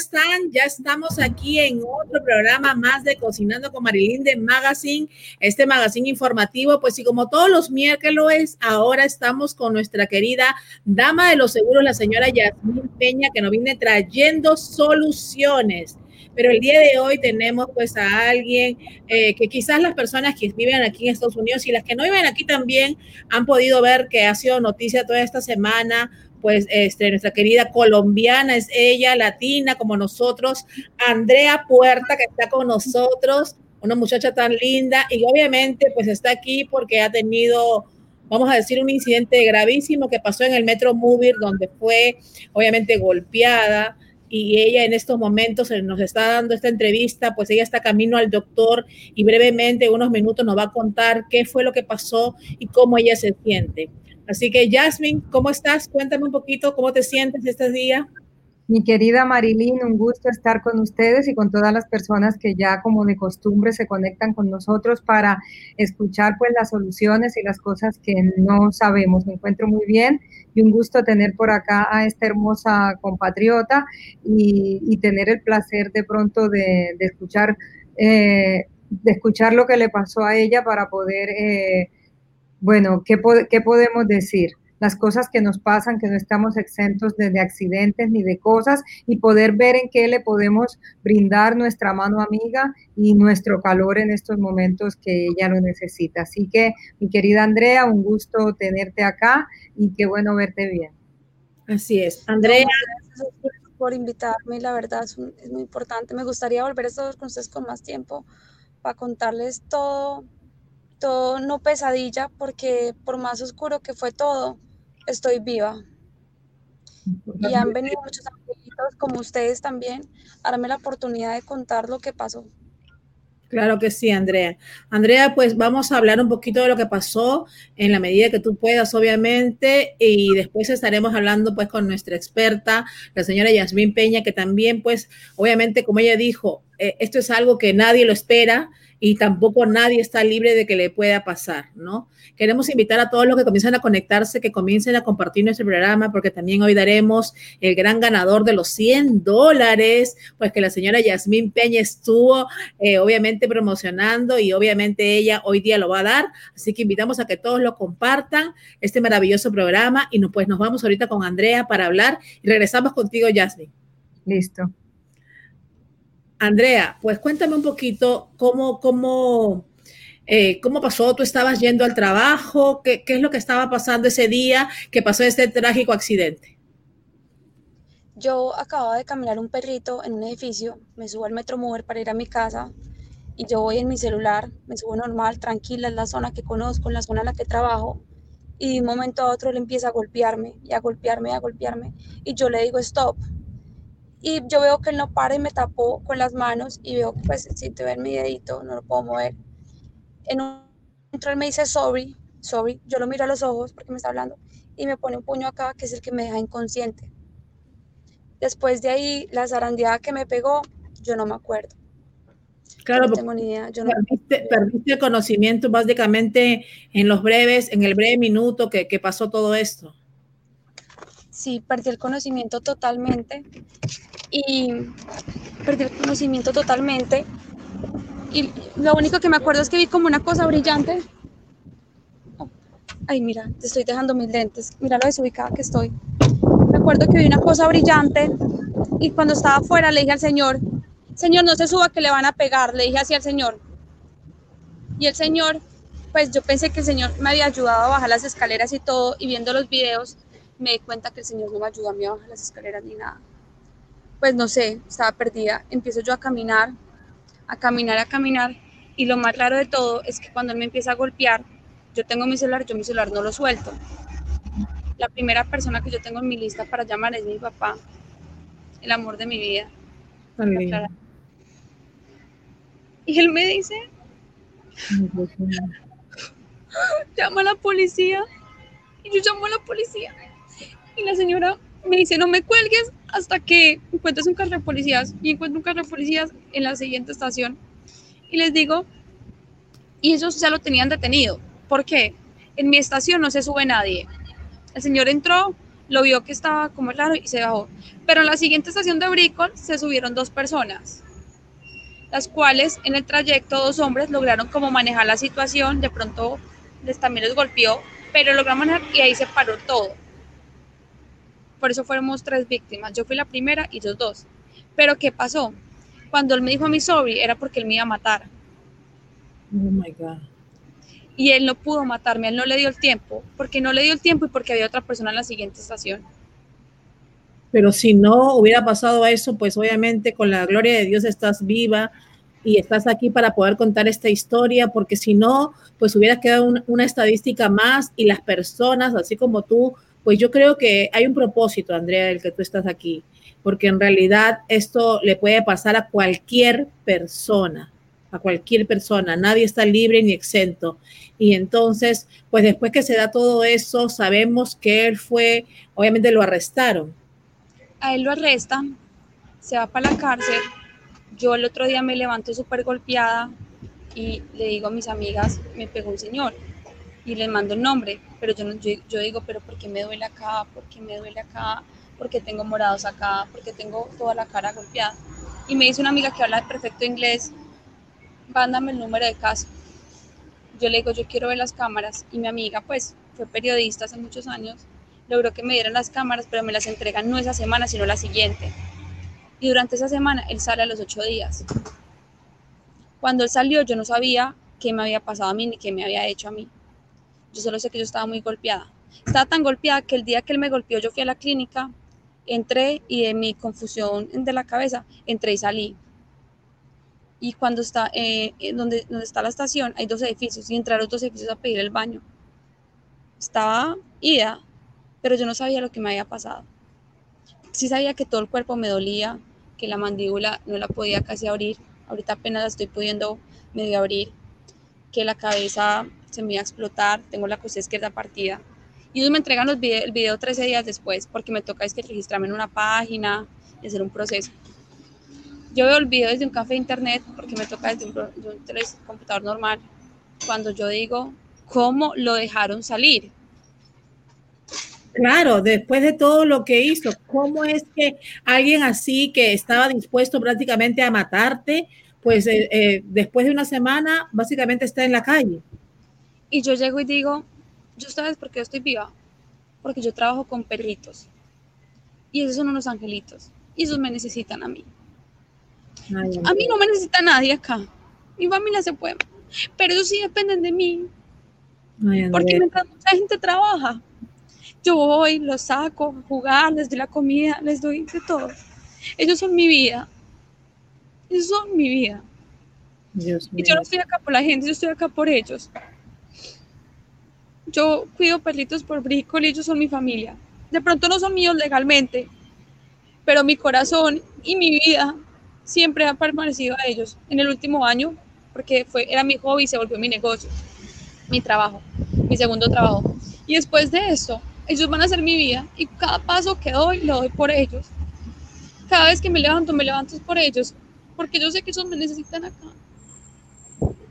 amigos, ¿cómo están? Ya estamos aquí en otro programa más de Cocinando con Marilyn de Magazine, este magazine informativo, pues y como todos los miércoles, ahora estamos con nuestra querida dama de los seguros, la señora Yasmín Peña, que nos viene trayendo soluciones. Pero el día de hoy tenemos pues a alguien eh, que quizás las personas que viven aquí en Estados Unidos y las que no viven aquí también han podido ver que ha sido noticia toda esta semana pues este, nuestra querida colombiana es ella, latina como nosotros, Andrea Puerta, que está con nosotros, una muchacha tan linda y obviamente pues está aquí porque ha tenido, vamos a decir, un incidente gravísimo que pasó en el Metro Movie, donde fue obviamente golpeada y ella en estos momentos nos está dando esta entrevista, pues ella está camino al doctor y brevemente, unos minutos, nos va a contar qué fue lo que pasó y cómo ella se siente. Así que, Jasmine, ¿cómo estás? Cuéntame un poquito cómo te sientes este día. Mi querida Marilyn, un gusto estar con ustedes y con todas las personas que ya como de costumbre se conectan con nosotros para escuchar pues las soluciones y las cosas que no sabemos. Me encuentro muy bien y un gusto tener por acá a esta hermosa compatriota y, tener el placer de pronto de, escuchar eh, de escuchar lo que le pasó a ella para poder eh, bueno, ¿qué, podemos decir? Las cosas que nos pasan, que no estamos exentos de, accidentes ni de cosas y poder ver en qué le podemos brindar nuestra mano amiga y nuestro calor en estos momentos que ella lo necesita. Así que, mi querida Andrea, un gusto tenerte acá y qué bueno verte bien. Así es. Andrea. Gracias por invitarme, la verdad es, es muy importante. Me gustaría volver a estar con ustedes con más tiempo para contarles todo todo no pesadilla, porque por más oscuro que fue todo, estoy viva. Y han venido muchos amiguitos como ustedes también a darme la oportunidad de contar lo que pasó. Claro que sí, Andrea. Andrea, pues vamos a hablar un poquito de lo que pasó en la medida que tú puedas, obviamente, y después estaremos hablando pues con nuestra experta, la señora Yasmín Peña, que también pues, obviamente, como ella dijo, eh, esto es algo que nadie lo espera, y tampoco nadie está libre de que le pueda pasar, ¿no? Queremos invitar a todos los que comienzan a conectarse, que comiencen a compartir nuestro programa, porque también hoy daremos el gran ganador de los 100 dólares, pues que la señora Yasmín Peña estuvo eh, obviamente promocionando y obviamente ella hoy día lo va a dar. Así que invitamos a que todos lo compartan, este maravilloso programa, y pues nos vamos ahorita con Andrea para hablar y regresamos contigo, Yasmín. Listo. Andrea, pues cuéntame un poquito cómo, cómo, eh, cómo pasó. ¿Tú estabas yendo al trabajo? ¿Qué, es lo que estaba pasando ese día que pasó este trágico accidente? Yo acababa de caminar un perrito en un edificio, me subo al Metro Mover para ir a mi casa y yo voy en mi celular, me subo normal, tranquila, en la zona que conozco, en la zona en la que trabajo y de un momento a otro le empieza a golpearme y a golpearme y a golpearme y yo le digo stop y yo veo que él no para y me tapó con las manos y veo que pues si te ven mi dedito no lo puedo mover. En un momento él me dice sorry, sorry, yo lo miro a los ojos porque me está hablando y me pone un puño acá que es el que me deja inconsciente. Después de ahí, la zarandeada que me pegó, yo no me acuerdo. Claro, no tengo ni idea. Yo no perdiste, perdiste, conocimiento básicamente en los breves, en el breve minuto que, que pasó todo esto sí, perdí el conocimiento totalmente y perdí el conocimiento totalmente y lo único que me acuerdo es que vi como una cosa brillante. Ay, mira, te estoy dejando mis lentes. Mira lo desubicada que estoy. Me acuerdo que vi una cosa brillante y cuando estaba afuera le dije al Señor, Señor, no se suba que le van a pegar. Le dije así al Señor. Y el Señor, pues yo pensé que el Señor me había ayudado a bajar las escaleras y todo y viendo los videos me di cuenta que el Señor no me ayudó a mí a bajar las escaleras ni nada. Pues no sé, estaba perdida. Empiezo yo a caminar, a caminar, a caminar. Y lo más raro de todo es que cuando él me empieza a golpear, yo tengo mi celular, yo mi celular no lo suelto. La primera persona que yo tengo en mi lista para llamar es mi papá, el amor de mi vida. Y él me dice, llama a la policía. Y yo llamo a la policía y la señora me dice, no me cuelgues hasta que encuentres un carro de policías. Y encuentro un carro de policías en la siguiente estación. Y les digo, y ellos ya lo tenían detenido. ¿Por qué? En mi estación no se sube nadie. El señor entró, lo vio que estaba como raro y se bajó. Pero en la siguiente estación de Bricol se subieron dos personas, las cuales en el trayecto dos hombres lograron como manejar la situación, de pronto les, también les golpeó, pero lograron manejar y ahí se paró todo. Por eso fuimos tres víctimas, yo fui la primera y ellos dos. Pero ¿qué pasó? Cuando él me dijo a mi sobri era porque él me iba a matar. Oh my God. Y él no pudo matarme, él no le dio el tiempo, porque no le dio el tiempo y porque había otra persona en la siguiente estación. Pero si no hubiera pasado eso, pues obviamente con la gloria de Dios estás viva y estás aquí para poder contar esta historia, porque si no, pues hubiera quedado una estadística más y las personas, así como tú, pues yo creo que hay un propósito, Andrea, del que tú estás aquí, porque en realidad esto le puede pasar a cualquier persona a cualquier persona, nadie está libre ni exento. Y entonces, pues después que se da todo eso, sabemos que él fue, obviamente lo arrestaron. A él lo arrestan, se va para la cárcel. Yo el otro día me levanto súper golpeada y le digo a mis amigas, me pegó un señor y les mando el nombre, pero yo, yo, yo digo, pero ¿por qué me duele acá? ¿Por qué me duele acá? ¿Por qué tengo morados acá? ¿Por qué tengo toda la cara golpeada? Y me dice una amiga que habla perfecto inglés, mándame el número de casa. Yo le digo, yo quiero ver las cámaras y mi amiga, pues, fue periodista hace muchos años, logró que me dieran las cámaras, pero me las entregan no esa semana, sino la siguiente. Y durante esa semana él sale a los ocho días. Cuando él salió, yo no sabía qué me había pasado a mí ni qué me había hecho a mí. Yo solo sé que yo estaba muy golpeada. Estaba tan golpeada que el día que él me golpeó, yo fui a la clínica, entré y de mi confusión de la cabeza, entré y salí y cuando está, eh, donde, donde está la estación, hay dos edificios y entraron dos edificios a pedir el baño. Estaba ida, pero yo no sabía lo que me había pasado. Sí sabía que todo el cuerpo me dolía, que la mandíbula no la podía casi abrir, ahorita apenas la estoy pudiendo medio abrir, que la cabeza se me iba a explotar, tengo la costilla izquierda partida. Y ellos me entregan los el video 13 días después, porque me toca es que registrarme en una página y hacer un proceso. Yo veo el video desde un café de internet porque me toca desde un, computador normal. Cuando yo digo, ¿cómo lo dejaron salir? Claro, después de todo lo que hizo, ¿cómo es que alguien así que estaba dispuesto prácticamente a matarte, pues eh, eh, después de una semana básicamente está en la calle? Y yo llego y digo, ¿yo sabes por qué estoy viva? Porque yo trabajo con perritos. Y esos son unos angelitos. Y esos me necesitan a mí a mí no me necesita nadie acá. Mi familia se puede. Pero ellos sí dependen de mí. porque mientras mucha gente trabaja, yo voy, los saco a jugar, les doy la comida, les doy de todo. Ellos son mi vida. Ellos son mi vida. y yo no estoy acá por la gente, yo estoy acá por ellos. Yo cuido perritos por brícol y ellos son mi familia. De pronto no son míos legalmente, pero mi corazón y mi vida siempre ha permanecido a ellos en el último año, porque fue, era mi hobby se volvió mi negocio, mi trabajo, mi segundo trabajo. Y después de eso, ellos van a ser mi vida y cada paso que doy, lo doy por ellos. Cada vez que me levanto, me levanto por ellos, porque yo sé que ellos me necesitan acá.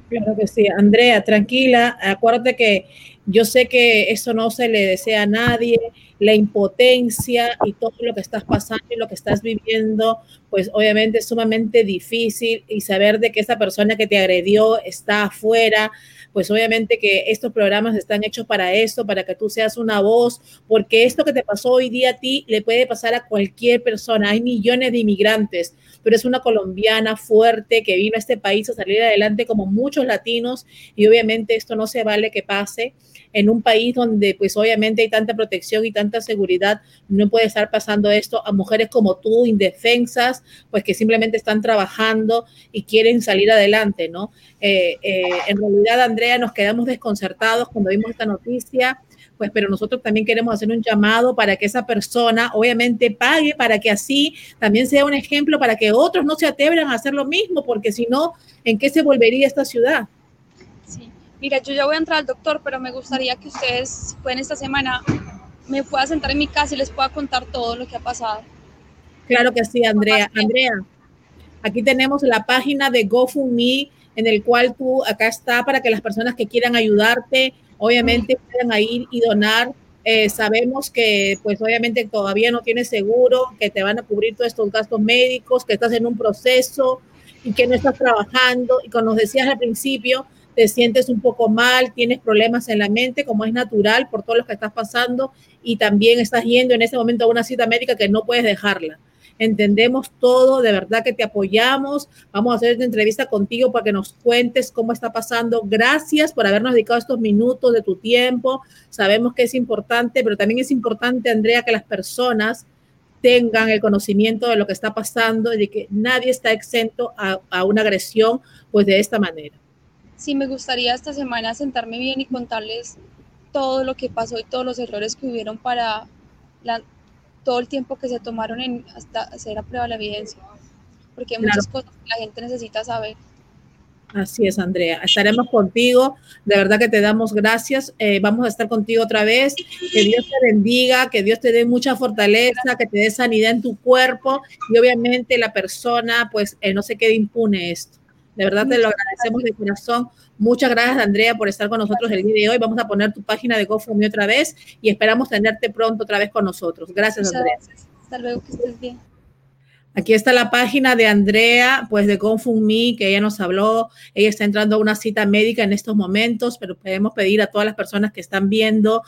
Claro que sí, Andrea, tranquila, acuérdate que yo sé que eso no se le desea a nadie, la impotencia y todo lo que estás pasando y lo que estás viviendo, pues obviamente es sumamente difícil y saber de que esa persona que te agredió está afuera, pues obviamente que estos programas están hechos para eso, para que tú seas una voz, porque esto que te pasó hoy día a ti le puede pasar a cualquier persona. Hay millones de inmigrantes, pero es una colombiana fuerte que vino a este país a salir adelante como muchos latinos y obviamente esto no se vale que pase en un país donde pues obviamente hay tanta protección y tanta seguridad, no puede estar pasando esto a mujeres como tú, indefensas, pues que simplemente están trabajando y quieren salir adelante, ¿no? Eh, eh, en realidad, Andrea, nos quedamos desconcertados cuando vimos esta noticia pues pero nosotros también queremos hacer un llamado para que esa persona obviamente pague, para que así también sea un ejemplo, para que otros no se atrevan a hacer lo mismo, porque si no, ¿en qué se volvería esta ciudad? mira, yo ya voy a entrar al doctor, pero me gustaría que ustedes, pueden esta semana, me pueda sentar en mi casa y les pueda contar todo lo que ha pasado. Claro que sí, Andrea. Andrea, aquí tenemos la página de GoFundMe en el cual tú acá está para que las personas que quieran ayudarte, obviamente puedan ir y donar Eh, sabemos que pues obviamente todavía no tienes seguro, que te van a cubrir todos estos gastos médicos, que estás en un proceso y que no estás trabajando. Y como nos decías al principio, te sientes un poco mal, tienes problemas en la mente, como es natural por todo lo que estás pasando y también estás yendo en ese momento a una cita médica que no puedes dejarla entendemos todo, de verdad que te apoyamos. Vamos a hacer esta entrevista contigo para que nos cuentes cómo está pasando. Gracias por habernos dedicado estos minutos de tu tiempo. Sabemos que es importante, pero también es importante, Andrea, que las personas tengan el conocimiento de lo que está pasando y de que nadie está exento a, a una agresión, pues de esta manera. Sí, me gustaría esta semana sentarme bien y contarles todo lo que pasó y todos los errores que hubieron para la, todo el tiempo que se tomaron en hasta hacer a prueba la evidencia, porque hay muchas cosas que la gente necesita saber. Así es, Andrea. Estaremos contigo. De verdad que te damos gracias. Eh, vamos a estar contigo otra vez. Que Dios te bendiga, que Dios te dé mucha fortaleza, que te dé sanidad en tu cuerpo y obviamente la persona pues eh, no se quede impune esto. De verdad te lo agradecemos de corazón. Muchas gracias, Andrea, por estar con nosotros el día de hoy. Vamos a poner tu página de GoFundMe otra vez y esperamos tenerte pronto otra vez con nosotros. Gracias, Andrea. Hasta luego, que estés bien. Aquí está la página de Andrea, pues de GoFundMe, que ella nos habló. Ella está entrando a una cita médica en estos momentos, pero podemos pedir a todas las personas que están viendo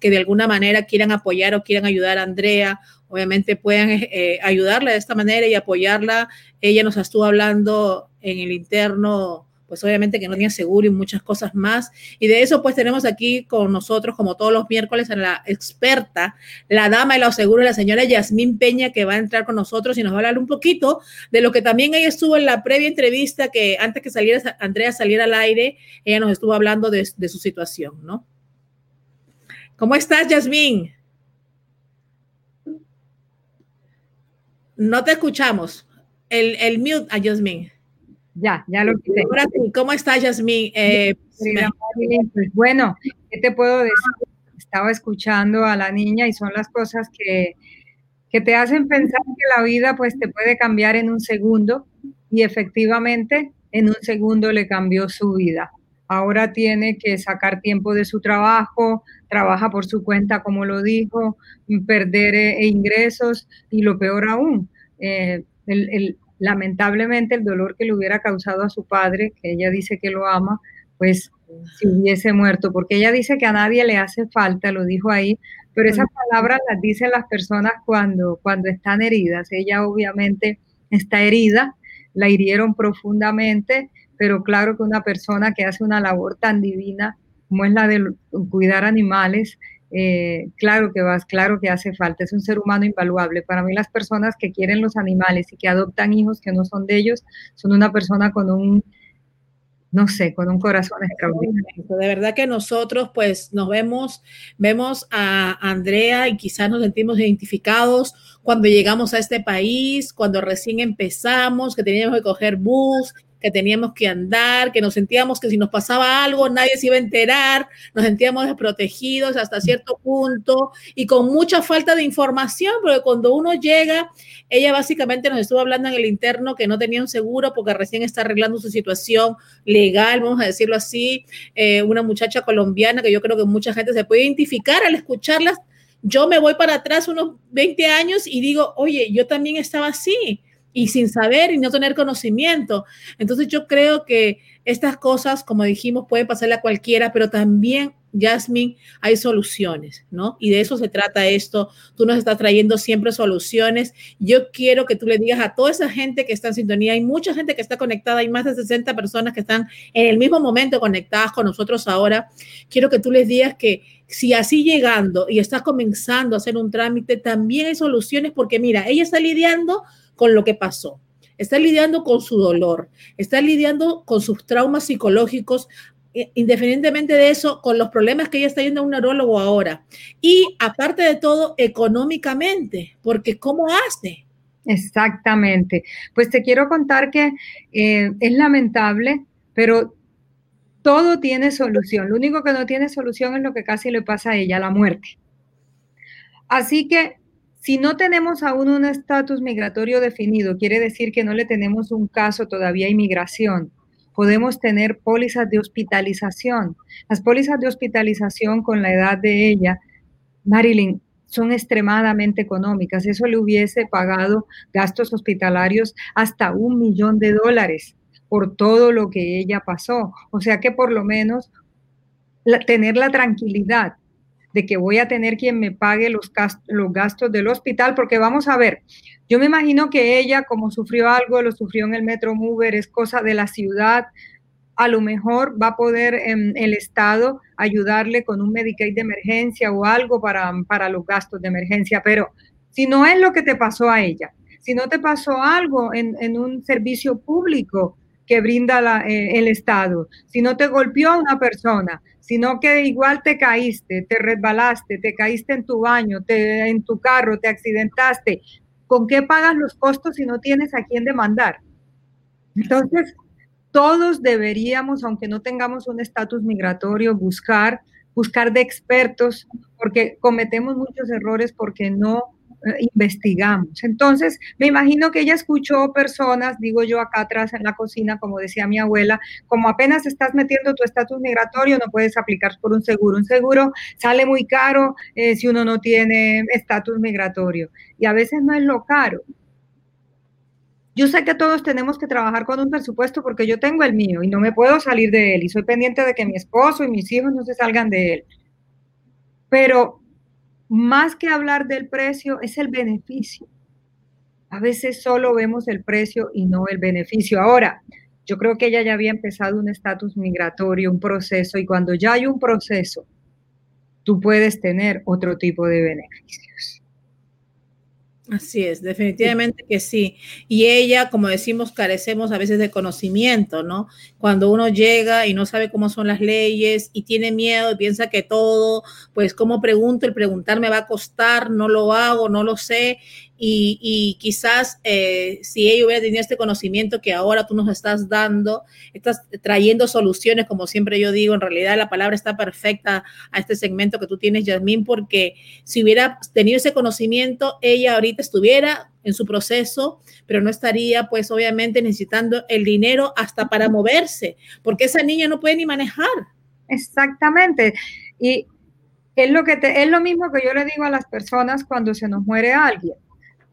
que de alguna manera quieran apoyar o quieran ayudar a Andrea. Obviamente pueden eh, ayudarla de esta manera y apoyarla. Ella nos estuvo hablando en el interno pues obviamente que no tenía seguro y muchas cosas más. Y de eso pues tenemos aquí con nosotros, como todos los miércoles, a la experta, la dama de los seguros, la señora Yasmín Peña, que va a entrar con nosotros y nos va a hablar un poquito de lo que también ella estuvo en la previa entrevista, que antes que saliera Andrea saliera al aire, ella nos estuvo hablando de, su situación, ¿no? ¿Cómo estás, Yasmín? No te escuchamos. El, el mute a Yasmín. Ya, ya lo quité. ¿Cómo estás, Yasmín? Eh, pues, bueno, ¿qué te puedo decir? Estaba escuchando a la niña y son las cosas que, que te hacen pensar que la vida pues te puede cambiar en un segundo y efectivamente en un segundo le cambió su vida. Ahora tiene que sacar tiempo de su trabajo, trabaja por su cuenta, como lo dijo, perder eh, ingresos y lo peor aún, eh, el, el, lamentablemente el dolor que le hubiera causado a su padre, que ella dice que lo ama, pues si hubiese muerto, porque ella dice que a nadie le hace falta, lo dijo ahí, pero esas palabras las dicen las personas cuando, cuando están heridas. Ella obviamente está herida, la hirieron profundamente, pero claro que una persona que hace una labor tan divina como es la de cuidar animales, eh, claro que vas, claro que hace falta, es un ser humano invaluable. Para mí las personas que quieren los animales y que adoptan hijos que no son de ellos, son una persona con un, no sé, con un corazón extraordinario. De verdad que nosotros pues nos vemos, vemos a Andrea y quizás nos sentimos identificados cuando llegamos a este país, cuando recién empezamos, que teníamos que coger bus, que teníamos que andar, que nos sentíamos que si nos pasaba algo nadie se iba a enterar, nos sentíamos desprotegidos hasta cierto punto y con mucha falta de información, porque cuando uno llega, ella básicamente nos estuvo hablando en el interno que no tenía un seguro porque recién está arreglando su situación legal, vamos a decirlo así, eh, una muchacha colombiana que yo creo que mucha gente se puede identificar al escucharlas. Yo me voy para atrás unos 20 años y digo, oye, yo también estaba así y sin saber y no tener conocimiento. Entonces yo creo que estas cosas, como dijimos, pueden pasarle a cualquiera, pero también, Jasmine, hay soluciones, ¿no? Y de eso se trata esto. Tú nos estás trayendo siempre soluciones. Yo quiero que tú le digas a toda esa gente que está en sintonía, hay mucha gente que está conectada, hay más de 60 personas que están en el mismo momento conectadas con nosotros ahora. Quiero que tú les digas que si así llegando y estás comenzando a hacer un trámite, también hay soluciones porque mira, ella está lidiando con lo que pasó. Está lidiando con su dolor, está lidiando con sus traumas psicológicos, eh, independientemente de eso, con los problemas que ella está yendo a un neurólogo ahora. Y aparte de todo, económicamente, porque ¿cómo hace? Exactamente. Pues te quiero contar que eh, es lamentable, pero todo tiene solución. Lo único que no tiene solución es lo que casi le pasa a ella, la muerte. Así que si no tenemos aún un estatus migratorio definido, quiere decir que no le tenemos un caso todavía a inmigración. Podemos tener pólizas de hospitalización. Las pólizas de hospitalización con la edad de ella Marilyn, son extremadamente económicas. Eso le hubiese pagado gastos hospitalarios hasta un millón de dólares por todo lo que ella pasó. O sea que por lo menos tener la tranquilidad de que voy a tener quien me pague los, los gastos del hospital, porque vamos a ver, yo me imagino que ella, como sufrió algo, lo sufrió en el Metro Mover, es cosa de la ciudad, a lo mejor va a poder en el Estado ayudarle con un Medicaid de emergencia o algo para, para los gastos de emergencia, pero si no es lo que te pasó a ella, si no te pasó algo en, en un servicio público que brinda eh, el Estado, si no te golpeó una persona, sino que igual te caíste, te resbalaste, te caíste en tu baño, te, en tu carro, te accidentaste, ¿con qué pagas los costos si no tienes a quién demandar? Entonces, todos deberíamos, aunque no tengamos un estatus migratorio, buscar, buscar de expertos, porque cometemos muchos errores porque no investigamos. Entonces, me imagino que ella escuchó personas, digo yo acá atrás en la cocina, como decía mi abuela, como apenas estás metiendo tu estatus migratorio, no puedes aplicar por un seguro. Un seguro sale muy caro eh, si uno no tiene estatus migratorio. Y a veces no es lo caro, yo sé que todos tenemos que trabajar con un presupuesto porque yo tengo el mío y no me puedo salir de él y soy pendiente de que mi esposo y mis hijos no se salgan de él. Pero más que hablar del precio es el beneficio. A veces solo vemos el precio y no el beneficio. Ahora, yo creo que ella ya había empezado un estatus migratorio, un proceso, y cuando ya hay un proceso, tú puedes tener otro tipo de beneficios. Así es, definitivamente que sí. Y ella, como decimos, carecemos a veces de conocimiento, ¿no? Cuando uno llega y no sabe cómo son las leyes y tiene miedo y piensa que todo, pues, ¿cómo pregunto? El preguntar me va a costar, no lo hago, no lo sé y, quizás eh, si ella hubiera tenido este conocimiento que ahora tú nos estás dando, estás trayendo soluciones, como siempre yo digo, en realidad la palabra está perfecta a este segmento que tú tienes, Yasmín, porque si hubiera tenido ese conocimiento, ella ahorita estuviera en su proceso, pero no estaría pues obviamente necesitando el dinero hasta para moverse, porque esa niña no puede ni manejar. Exactamente. Y es lo, que es lo mismo que yo le digo a las personas cuando se nos muere alguien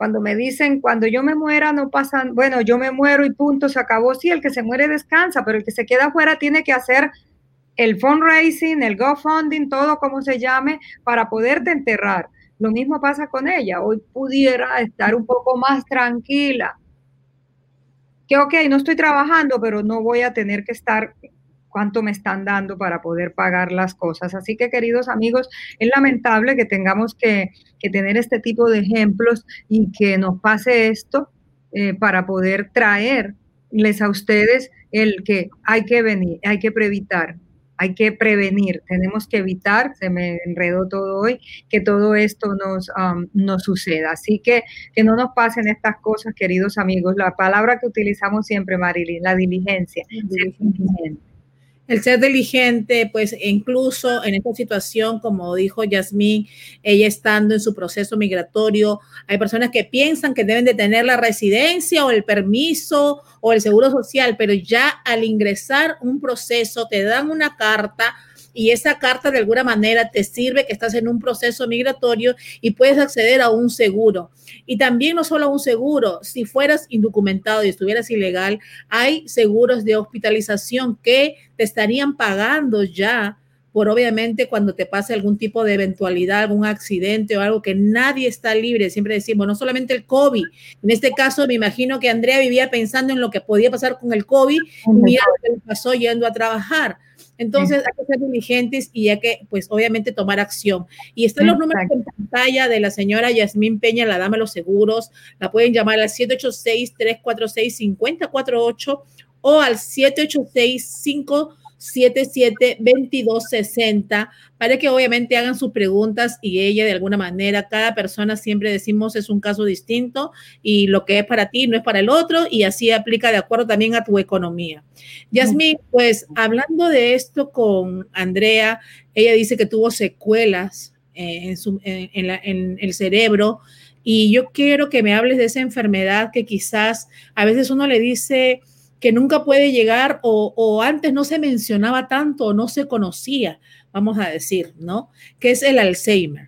cuando me dicen, cuando yo me muera no pasan, bueno, yo me muero y punto, se acabó. Sí, el que se muere descansa, pero el que se queda afuera tiene que hacer el fundraising, el GoFunding, todo como se llame, para poderte enterrar. Lo mismo pasa con ella. Hoy pudiera estar un poco más tranquila. Que ok, no estoy trabajando, pero no voy a tener que estar cuánto me están dando para poder pagar las cosas. Así que, queridos amigos, es lamentable que tengamos que, tener este tipo de ejemplos y que nos pase esto eh, para poder traerles a ustedes el que hay que venir, hay que previtar, hay que prevenir, tenemos que evitar, se me enredó todo hoy, que todo esto nos, um, nos suceda. Así que que no nos pasen estas cosas, queridos amigos. La palabra que utilizamos siempre, Marilyn, la diligencia. diligencia el ser diligente, pues incluso en esta situación, como dijo Yasmín, ella estando en su proceso migratorio, hay personas que piensan que deben de tener la residencia o el permiso o el seguro social, pero ya al ingresar un proceso te dan una carta y esa carta de alguna manera te sirve que estás en un proceso migratorio y puedes acceder a un seguro. Y también no solo a un seguro, si fueras indocumentado y estuvieras ilegal, hay seguros de hospitalización que te estarían pagando ya por obviamente cuando te pase algún tipo de eventualidad, algún accidente o algo que nadie está libre. Siempre decimos, no solamente el COVID. En este caso, me imagino que Andrea vivía pensando en lo que podía pasar con el COVID y mira lo que le pasó yendo a trabajar. Entonces hay que ser diligentes y hay que, pues obviamente, tomar acción. Y están los números en pantalla de la señora Yasmín Peña, la dama de los seguros. La pueden llamar al 786-346-5048 o al 786 5 772260 para que obviamente hagan sus preguntas y ella de alguna manera, cada persona siempre decimos es un caso distinto y lo que es para ti no es para el otro y así aplica de acuerdo también a tu economía. Yasmin, pues hablando de esto con Andrea, ella dice que tuvo secuelas eh, en, su, en el cerebro. Y yo quiero que me hables de esa enfermedad que quizás a veces uno le dice, que nunca puede llegar o, antes no se mencionaba tanto o no se conocía, vamos a decir, ¿no? Que es el Alzheimer.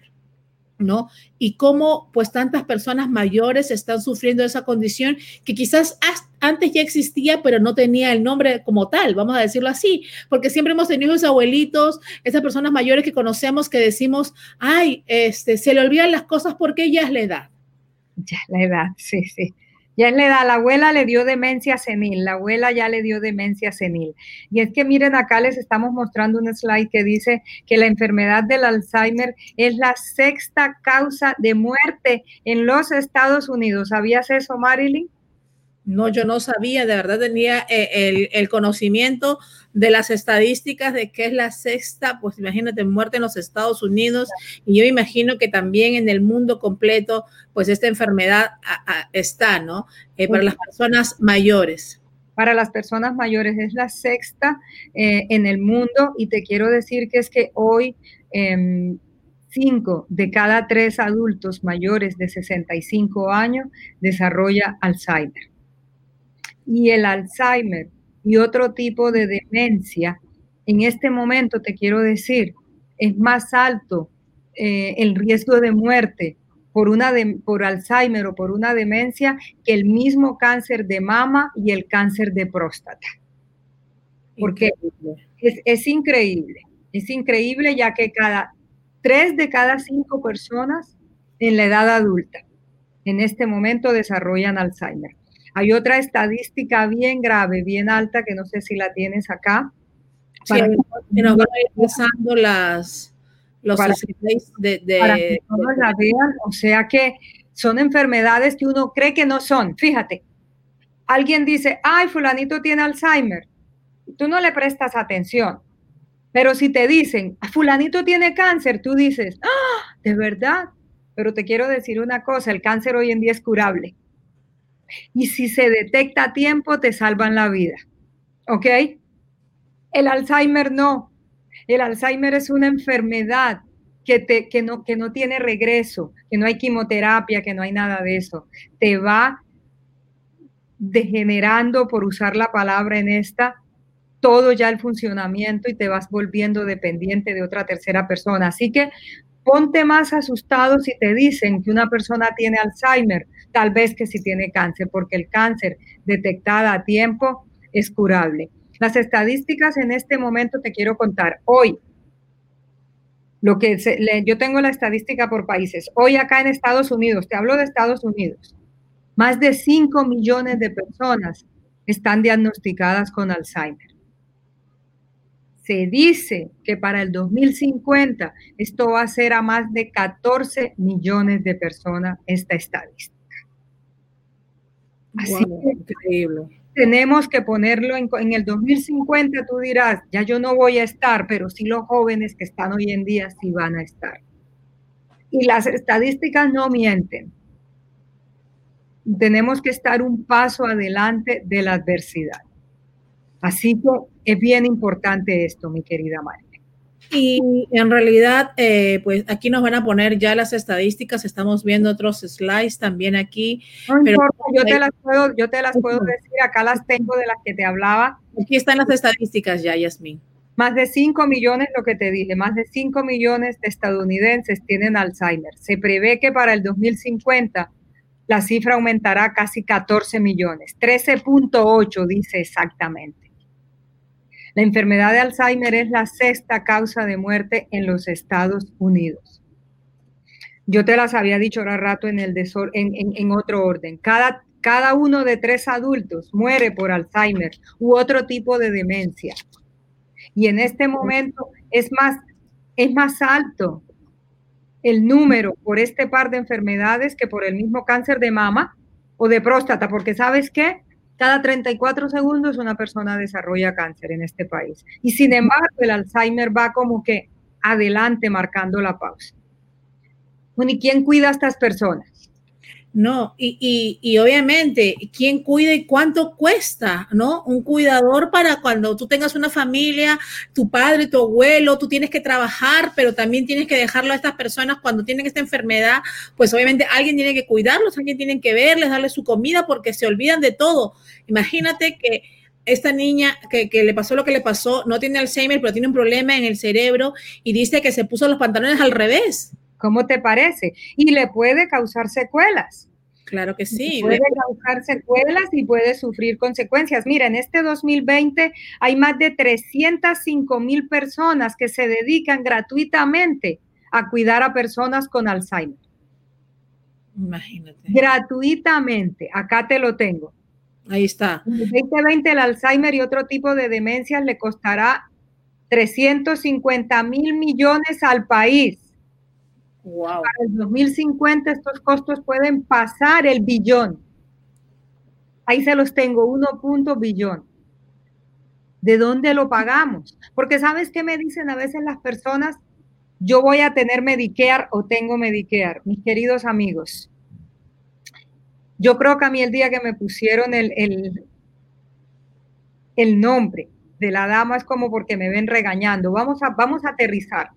¿no? Y cómo pues tantas personas mayores están sufriendo esa condición que quizás antes ya existía, pero no tenía el nombre como tal, vamos a decirlo así, porque siempre hemos tenido esos abuelitos, esas personas mayores que conocemos que decimos, ay, este, se le olvidan las cosas porque ya es la edad. Ya la edad, sí, sí. Ya es la edad, la abuela le dio demencia senil, la abuela ya le dio demencia senil. Y es que miren, acá les estamos mostrando un slide que dice que la enfermedad del Alzheimer es la sexta causa de muerte en los Estados Unidos. ¿Sabías eso, Marilyn? No, yo no sabía, de verdad tenía eh, el, conocimiento de las estadísticas de que es la sexta, pues imagínate, muerte en los Estados Unidos y yo imagino que también en el mundo completo, pues esta enfermedad está, ¿no? Eh, para las personas mayores. Para las personas mayores es la sexta eh, en el mundo y te quiero decir que es que hoy cinco de cada tres adultos mayores de 65 años desarrolla Alzheimer y el Alzheimer y otro tipo de demencia, en este momento te quiero decir, es más alto eh, el riesgo de muerte por, una por Alzheimer o por una demencia que el mismo cáncer de mama y el cáncer de próstata. Porque es, es increíble, es increíble ya que cada tres de cada cinco personas en la edad adulta en este momento desarrollan Alzheimer. Hay otra estadística bien grave, bien alta, que no sé si la tienes acá. Sí, nos van a ir pasando las, los para, de, de, para que todos la vean, o sea que son enfermedades que uno cree que no son. Fíjate, alguien dice, ay, fulanito tiene Alzheimer. Tú no le prestas atención. Pero si te dicen, fulanito tiene cáncer, tú dices, ah, de verdad. Pero te quiero decir una cosa, el cáncer hoy en día es curable. Y si se detecta a tiempo, te salvan la vida. ¿Ok? El Alzheimer no. El Alzheimer es una enfermedad que, te, que, no, que no tiene regreso, que no hay quimioterapia, que no hay nada de eso. Te va degenerando, por usar la palabra en esta, todo ya el funcionamiento y te vas volviendo dependiente de otra tercera persona. Así que ponte más asustado si te dicen que una persona tiene Alzheimer tal vez que si tiene cáncer, porque el cáncer detectada a tiempo es curable. Las estadísticas en este momento te quiero contar. Hoy, lo que yo tengo la estadística por países. Hoy acá en Estados Unidos, te hablo de Estados Unidos, más de 5 millones de personas están diagnosticadas con Alzheimer. Se dice que para el 2050 esto va a ser a más de 14 millones de personas esta estadística. Así increíble. Tenemos que ponerlo en, en, el 2050, tú dirás, ya yo no voy a estar, pero sí los jóvenes que están hoy en día sí van a estar. Y las estadísticas no mienten. Tenemos que estar un paso adelante de la adversidad. Así que es bien importante esto, mi querida María. Y en realidad, eh, pues aquí nos van a poner ya las estadísticas, estamos viendo otros slides también aquí. No importa, yo te las puedo, yo te las puedo decir, acá las tengo de las que te hablaba. Aquí están las estadísticas ya, Yasmin. Más de 5 millones, lo que te dije, más de 5 millones de estadounidenses tienen Alzheimer. Se prevé que para el 2050 la cifra aumentará casi 14 millones, 13.8 dice exactamente. La enfermedad de Alzheimer es la sexta causa de muerte en los Estados Unidos. Yo te las había dicho ahora rato en, el en, otro orden. Cada, cada uno de tres adultos muere por Alzheimer u otro tipo de demencia. Y en este momento es más, es más alto el número por este par de enfermedades que por el mismo cáncer de mama o de próstata, porque sabes qué, cada 34 segundos una persona desarrolla cáncer en este país. Y sin embargo, el Alzheimer va como que adelante marcando la pausa. Bueno, ¿y quién cuida a estas personas? No, y, y, obviamente, ¿quién cuida y cuánto cuesta, no? Un cuidador para cuando tú tengas una familia, tu padre, tu abuelo, tú tienes que trabajar, pero también tienes que dejarlo a estas personas cuando tienen esta enfermedad, pues obviamente alguien tiene que cuidarlos, alguien tiene que verles, darles su comida, porque se olvidan de todo. Imagínate que esta niña que, que, le pasó lo que le pasó, no tiene Alzheimer, pero tiene un problema en el cerebro y dice que se puso los pantalones al revés. ¿Cómo te parece? Y le puede causar secuelas. Claro que sí. Puede causar secuelas y puede sufrir consecuencias. Mira, en este 2020 hay más de 305 mil personas que se dedican gratuitamente a cuidar a personas con Alzheimer. Imagínate. Gratuitamente. Acá te lo tengo. Ahí está. En el 2020 el Alzheimer y otro tipo de demencias le costará 350 mil millones al país. Para el 2050 estos costos pueden pasar el billón. Ahí se los tengo, 1. billón. ¿De dónde lo pagamos? Porque sabes qué me dicen a veces las personas, yo voy a tener Medicare o tengo Medicare, mis queridos amigos. Yo creo que a mí el día que me pusieron el, el, el nombre de la dama es como porque me ven regañando. Vamos a, vamos a aterrizar.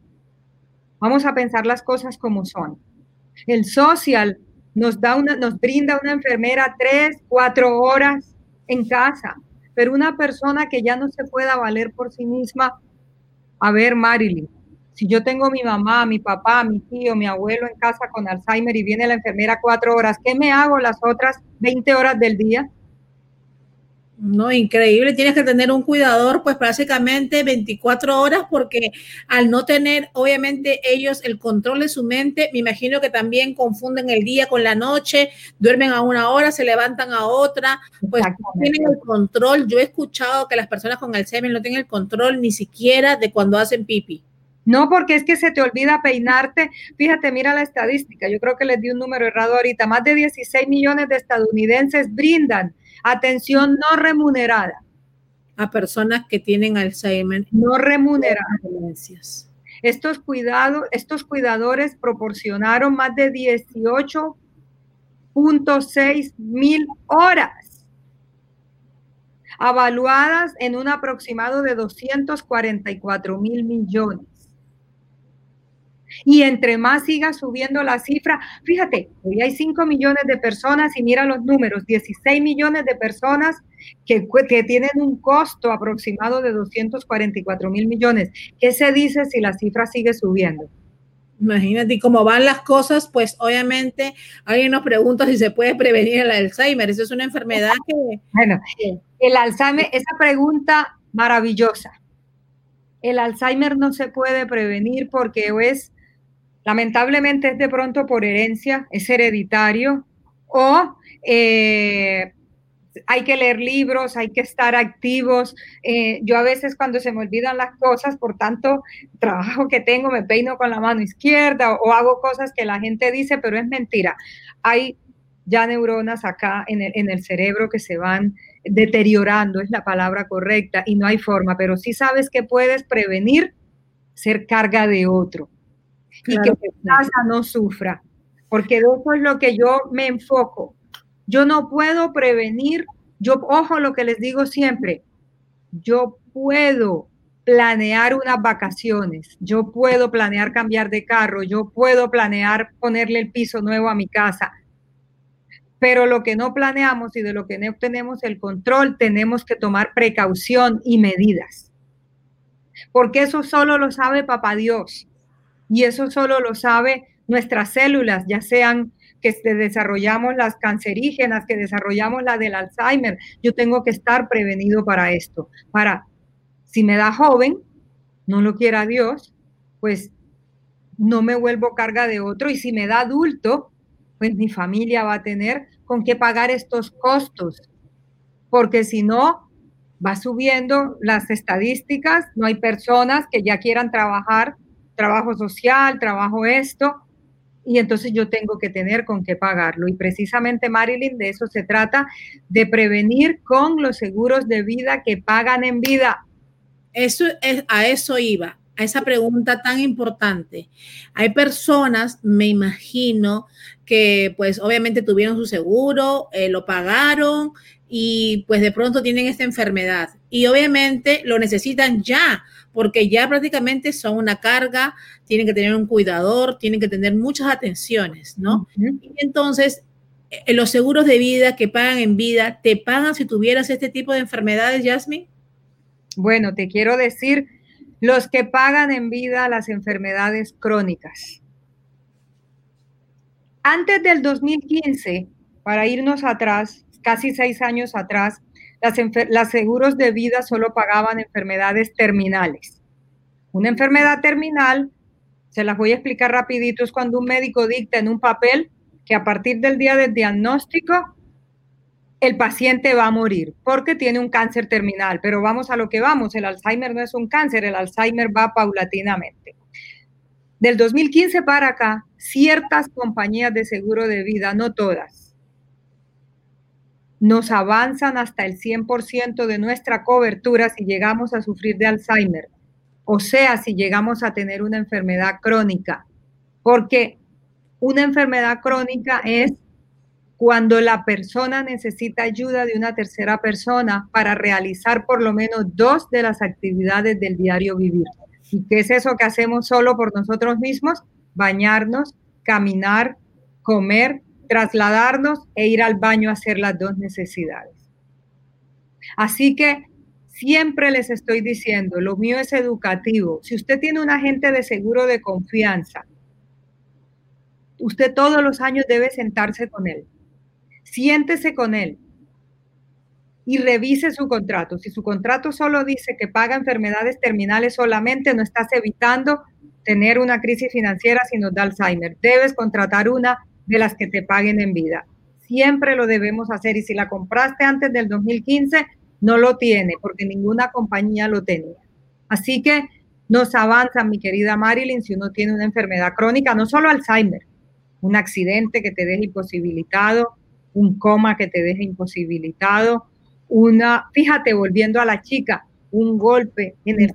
Vamos a pensar las cosas como son. El social nos da una, nos brinda una enfermera tres, cuatro horas en casa, pero una persona que ya no se pueda valer por sí misma, a ver, Marilyn, si yo tengo mi mamá, mi papá, mi tío, mi abuelo en casa con Alzheimer y viene la enfermera cuatro horas, ¿qué me hago las otras 20 horas del día? No, increíble. Tienes que tener un cuidador, pues prácticamente 24 horas, porque al no tener, obviamente, ellos el control de su mente, me imagino que también confunden el día con la noche, duermen a una hora, se levantan a otra, pues tienen el control. Yo he escuchado que las personas con Alzheimer no tienen el control ni siquiera de cuando hacen pipi. No, porque es que se te olvida peinarte. Fíjate, mira la estadística. Yo creo que les di un número errado ahorita. Más de 16 millones de estadounidenses brindan atención no remunerada. A personas que tienen Alzheimer. No remunerada. Estos cuidados, estos cuidadores proporcionaron más de 18.6 mil horas, avaluadas en un aproximado de 244 mil millones. Y entre más siga subiendo la cifra, fíjate, hoy hay 5 millones de personas y mira los números, 16 millones de personas que, que tienen un costo aproximado de 244 mil millones. ¿Qué se dice si la cifra sigue subiendo? Imagínate, cómo van las cosas, pues obviamente alguien nos pregunta si se puede prevenir el Alzheimer. Eso es una enfermedad que... Bueno, el Alzheimer, esa pregunta maravillosa. El Alzheimer no se puede prevenir porque es Lamentablemente es de pronto por herencia, es hereditario o eh, hay que leer libros, hay que estar activos. Eh, yo a veces cuando se me olvidan las cosas, por tanto trabajo que tengo, me peino con la mano izquierda o, hago cosas que la gente dice, pero es mentira. Hay ya neuronas acá en el, en el cerebro que se van deteriorando, es la palabra correcta, y no hay forma, pero sí sabes que puedes prevenir ser carga de otro y que tu casa no sufra, porque de eso es lo que yo me enfoco. Yo no puedo prevenir, yo, ojo lo que les digo siempre, yo puedo planear unas vacaciones, yo puedo planear cambiar de carro, yo puedo planear ponerle el piso nuevo a mi casa, pero lo que no planeamos y de lo que no tenemos el control, tenemos que tomar precaución y medidas. Porque eso solo lo sabe Papá Dios. Y eso solo lo sabe nuestras células, ya sean que desarrollamos las cancerígenas, que desarrollamos la del Alzheimer. Yo tengo que estar prevenido para esto. Para, si me da joven, no lo quiera Dios, pues no me vuelvo carga de otro. Y si me da adulto, pues mi familia va a tener con qué pagar estos costos. Porque si no, va subiendo las estadísticas, no hay personas que ya quieran trabajar trabajo social, trabajo esto, y entonces yo tengo que tener con qué pagarlo. Y precisamente, Marilyn, de eso se trata, de prevenir con los seguros de vida que pagan en vida. Eso es, a eso iba, a esa pregunta tan importante. Hay personas, me imagino, que pues obviamente tuvieron su seguro, eh, lo pagaron y pues de pronto tienen esta enfermedad y obviamente lo necesitan ya porque ya prácticamente son una carga, tienen que tener un cuidador, tienen que tener muchas atenciones, ¿no? Y entonces, eh, los seguros de vida que pagan en vida, ¿te pagan si tuvieras este tipo de enfermedades, Jasmine? Bueno, te quiero decir, los que pagan en vida las enfermedades crónicas. Antes del 2015, para irnos atrás, casi seis años atrás, las, seguros de vida solo pagaban enfermedades terminales. Una enfermedad terminal, se las voy a explicar rapidito, es cuando un médico dicta en un papel que a partir del día del diagnóstico el paciente va a morir porque tiene un cáncer terminal. Pero vamos a lo que vamos, el Alzheimer no es un cáncer, el Alzheimer va paulatinamente. Del 2015 para acá, ciertas compañías de seguro de vida, no todas, nos avanzan hasta el 100% de nuestra cobertura si llegamos a sufrir de Alzheimer, o sea, si llegamos a tener una enfermedad crónica, porque una enfermedad crónica es cuando la persona necesita ayuda de una tercera persona para realizar por lo menos dos de las actividades del diario vivir. ¿Y qué es eso que hacemos solo por nosotros mismos? Bañarnos, caminar, comer, trasladarnos e ir al baño a hacer las dos necesidades. Así que siempre les estoy diciendo, lo mío es educativo. Si usted tiene un agente de seguro de confianza, usted todos los años debe sentarse con él siéntese con él y revise su contrato. Si su contrato solo dice que paga enfermedades terminales solamente, no estás evitando tener una crisis financiera si nos da Alzheimer. Debes contratar una de las que te paguen en vida. Siempre lo debemos hacer y si la compraste antes del 2015, no lo tiene porque ninguna compañía lo tenía. Así que nos avanza, mi querida Marilyn, si uno tiene una enfermedad crónica, no solo Alzheimer, un accidente que te deje imposibilitado, un coma que te deje imposibilitado, una, fíjate, volviendo a la chica, un golpe en el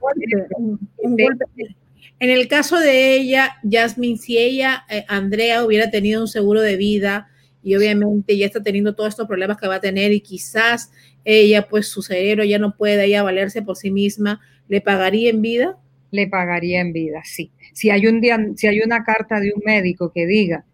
En el caso de ella, Jasmine, si ella, eh, Andrea, hubiera tenido un seguro de vida y obviamente ya está teniendo todos estos problemas que va a tener y quizás ella, pues su cerebro ya no puede ella valerse por sí misma, ¿le pagaría en vida? Le pagaría en vida, sí. Si hay, un día, si hay una carta de un médico que diga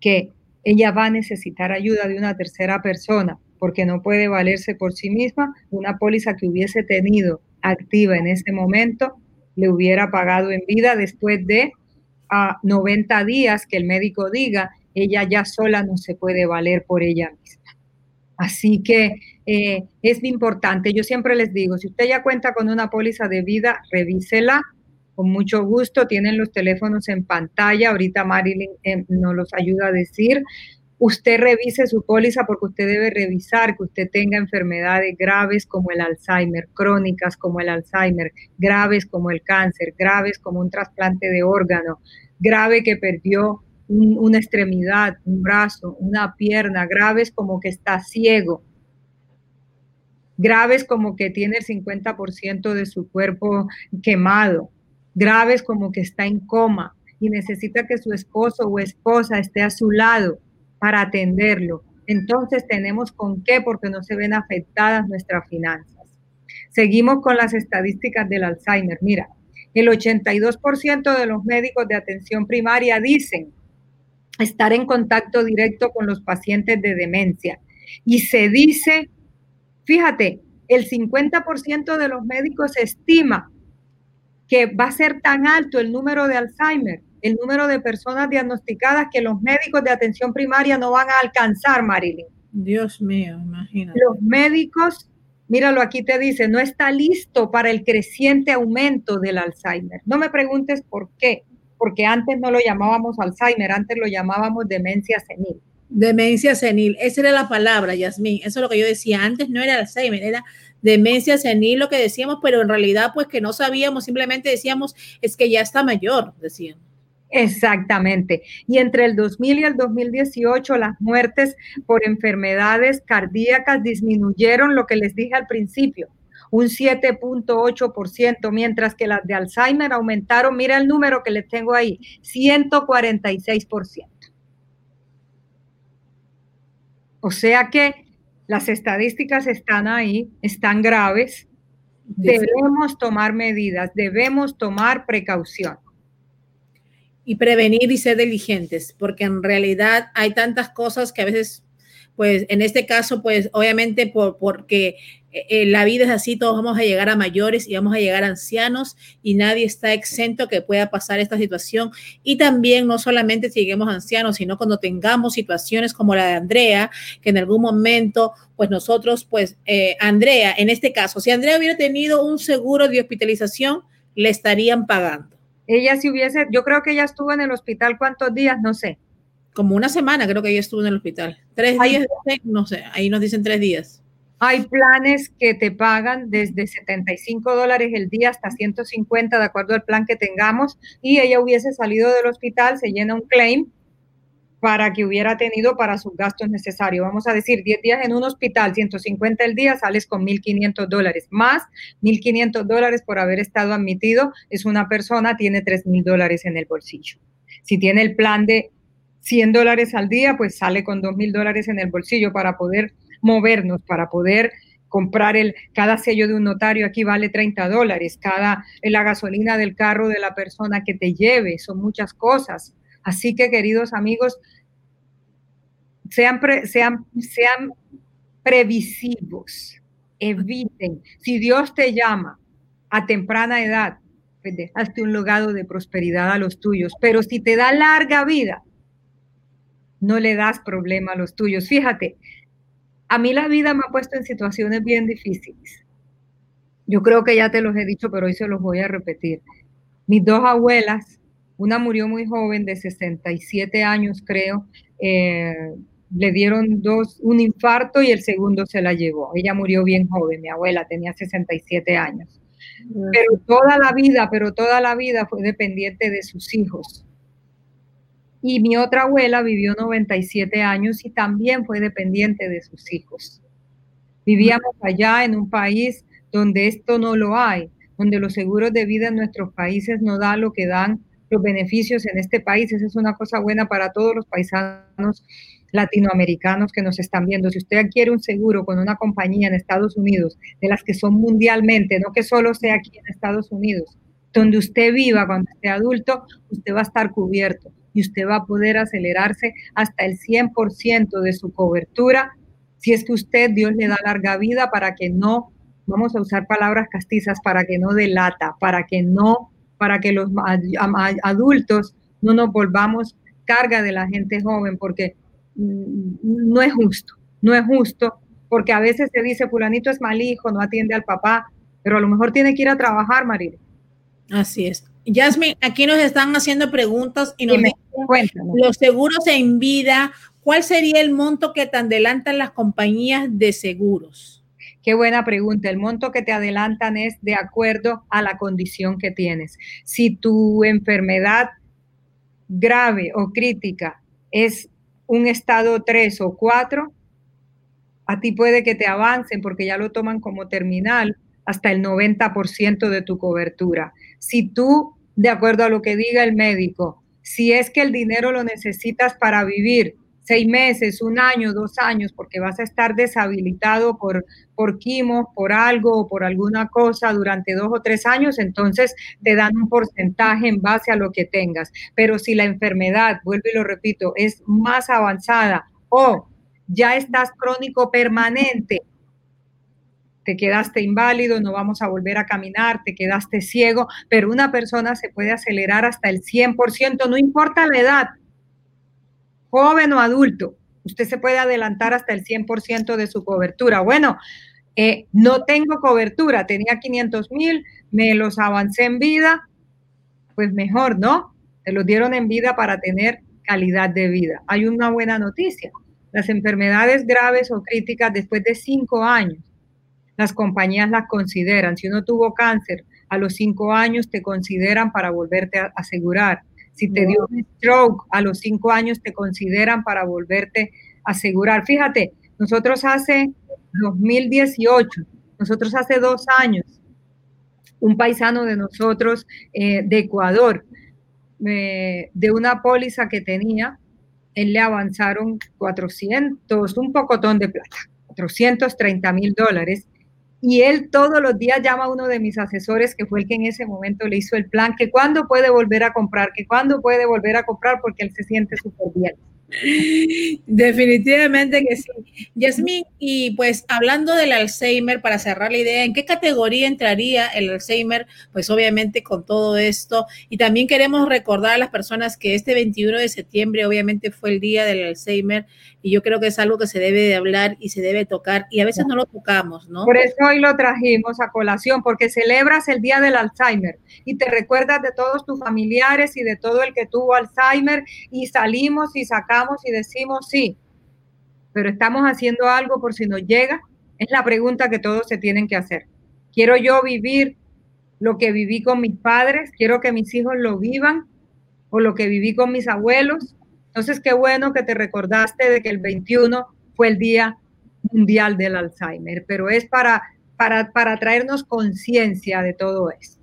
que ella va a necesitar ayuda de una tercera persona porque no puede valerse por sí misma, una póliza que hubiese tenido activa en ese momento le hubiera pagado en vida después de a 90 días que el médico diga, ella ya sola no se puede valer por ella misma. Así que eh, es importante, yo siempre les digo, si usted ya cuenta con una póliza de vida, revísela, con mucho gusto. Tienen los teléfonos en pantalla. Ahorita Marilyn eh, nos los ayuda a decir. Usted revise su póliza porque usted debe revisar que usted tenga enfermedades graves como el Alzheimer, crónicas como el Alzheimer, graves como el cáncer, graves como un trasplante de órgano, grave que perdió una extremidad, un brazo, una pierna, graves como que está ciego, graves como que tiene el 50% de su cuerpo quemado, graves como que está en coma y necesita que su esposo o esposa esté a su lado para atenderlo. Entonces tenemos con qué porque no se ven afectadas nuestras finanzas. Seguimos con las estadísticas del Alzheimer. Mira, el 82% de los médicos de atención primaria dicen estar en contacto directo con los pacientes de demencia. Y se dice, fíjate, el 50% de los médicos estima que va a ser tan alto el número de Alzheimer, el número de personas diagnosticadas que los médicos de atención primaria no van a alcanzar, Marilyn. Dios mío, imagínate. Los médicos, míralo aquí te dice, no está listo para el creciente aumento del Alzheimer. No me preguntes por qué, porque antes no lo llamábamos Alzheimer, antes lo llamábamos demencia senil. Demencia senil, esa era la palabra, Yasmín. Eso es lo que yo decía. Antes no era Alzheimer, era demencia senil lo que decíamos, pero en realidad pues que no sabíamos, simplemente decíamos es que ya está mayor, decían. Exactamente. Y entre el 2000 y el 2018 las muertes por enfermedades cardíacas disminuyeron lo que les dije al principio, un 7.8%, mientras que las de Alzheimer aumentaron, mira el número que les tengo ahí, 146%. O sea que las estadísticas están ahí, están graves. Debemos tomar medidas, debemos tomar precaución. Y prevenir y ser diligentes, porque en realidad hay tantas cosas que a veces pues en este caso, pues obviamente por, porque eh, eh, la vida es así, todos vamos a llegar a mayores y vamos a llegar a ancianos y nadie está exento que pueda pasar esta situación. Y también no solamente si lleguemos ancianos, sino cuando tengamos situaciones como la de Andrea, que en algún momento, pues nosotros, pues eh, Andrea, en este caso, si Andrea hubiera tenido un seguro de hospitalización, le estarían pagando. Ella si hubiese, yo creo que ella estuvo en el hospital cuántos días, no sé. Como una semana creo que ella estuvo en el hospital. Tres días, no sé, ahí nos dicen tres días. Hay planes que te pagan desde 75 dólares el día hasta 150 de acuerdo al plan que tengamos y ella hubiese salido del hospital, se llena un claim para que hubiera tenido para sus gastos necesarios. Vamos a decir, 10 días en un hospital, 150 el día, sales con 1.500 dólares. Más 1.500 dólares por haber estado admitido, es una persona, tiene 3.000 dólares en el bolsillo. Si tiene el plan de 100 dólares al día, pues sale con 2.000 dólares en el bolsillo para poder movernos para poder comprar el, cada sello de un notario aquí vale 30 dólares, cada, la gasolina del carro de la persona que te lleve, son muchas cosas. Así que, queridos amigos, sean, sean, sean previsivos, eviten. Si Dios te llama a temprana edad, pues dejaste un legado de prosperidad a los tuyos, pero si te da larga vida, no le das problema a los tuyos. Fíjate, a mí la vida me ha puesto en situaciones bien difíciles. Yo creo que ya te los he dicho, pero hoy se los voy a repetir. Mis dos abuelas, una murió muy joven, de 67 años creo, eh, le dieron dos, un infarto y el segundo se la llevó. Ella murió bien joven, mi abuela tenía 67 años. Pero toda la vida, pero toda la vida fue dependiente de sus hijos. Y mi otra abuela vivió 97 años y también fue dependiente de sus hijos. Vivíamos allá en un país donde esto no lo hay, donde los seguros de vida en nuestros países no dan lo que dan los beneficios en este país. Esa es una cosa buena para todos los paisanos latinoamericanos que nos están viendo. Si usted adquiere un seguro con una compañía en Estados Unidos, de las que son mundialmente, no que solo sea aquí en Estados Unidos, donde usted viva cuando esté adulto, usted va a estar cubierto y usted va a poder acelerarse hasta el 100% de su cobertura si es que usted, Dios le da larga vida para que no, vamos a usar palabras castizas, para que no delata, para que no, para que los adultos no nos volvamos carga de la gente joven, porque mm, no es justo, no es justo, porque a veces se dice, fulanito es mal hijo, no atiende al papá, pero a lo mejor tiene que ir a trabajar, María. Así es. Jasmine, aquí nos están haciendo preguntas y nos dicen los seguros en vida, ¿cuál sería el monto que te adelantan las compañías de seguros? Qué buena pregunta. El monto que te adelantan es de acuerdo a la condición que tienes. Si tu enfermedad grave o crítica es un estado 3 o 4, a ti puede que te avancen porque ya lo toman como terminal hasta el 90% de tu cobertura. Si tú, de acuerdo a lo que diga el médico, si es que el dinero lo necesitas para vivir seis meses, un año, dos años, porque vas a estar deshabilitado por, por quimo, por algo o por alguna cosa durante dos o tres años, entonces te dan un porcentaje en base a lo que tengas. Pero si la enfermedad, vuelvo y lo repito, es más avanzada o ya estás crónico permanente te quedaste inválido, no vamos a volver a caminar, te quedaste ciego, pero una persona se puede acelerar hasta el 100%, no importa la edad, joven o adulto, usted se puede adelantar hasta el 100% de su cobertura. Bueno, eh, no tengo cobertura, tenía 500 mil, me los avancé en vida, pues mejor, ¿no? Se los dieron en vida para tener calidad de vida. Hay una buena noticia. Las enfermedades graves o críticas después de cinco años las compañías las consideran. Si uno tuvo cáncer a los cinco años, te consideran para volverte a asegurar. Si te dio un stroke a los cinco años, te consideran para volverte a asegurar. Fíjate, nosotros hace 2018, nosotros hace dos años, un paisano de nosotros eh, de Ecuador, de una póliza que tenía, él le avanzaron 400, un pocotón de plata, 430 mil dólares, y él todos los días llama a uno de mis asesores, que fue el que en ese momento le hizo el plan, que cuándo puede volver a comprar, que cuándo puede volver a comprar, porque él se siente súper bien. Definitivamente que sí. Yasmin, y pues hablando del Alzheimer, para cerrar la idea, ¿en qué categoría entraría el Alzheimer? Pues obviamente con todo esto. Y también queremos recordar a las personas que este 21 de septiembre obviamente fue el día del Alzheimer y yo creo que es algo que se debe de hablar y se debe tocar y a veces no lo tocamos, ¿no? Por eso hoy lo trajimos a colación, porque celebras el día del Alzheimer y te recuerdas de todos tus familiares y de todo el que tuvo Alzheimer y salimos y sacamos y decimos sí, pero estamos haciendo algo por si nos llega. Es la pregunta que todos se tienen que hacer. ¿Quiero yo vivir lo que viví con mis padres? ¿Quiero que mis hijos lo vivan? ¿O lo que viví con mis abuelos? Entonces, qué bueno que te recordaste de que el 21 fue el Día Mundial del Alzheimer, pero es para, para, para traernos conciencia de todo esto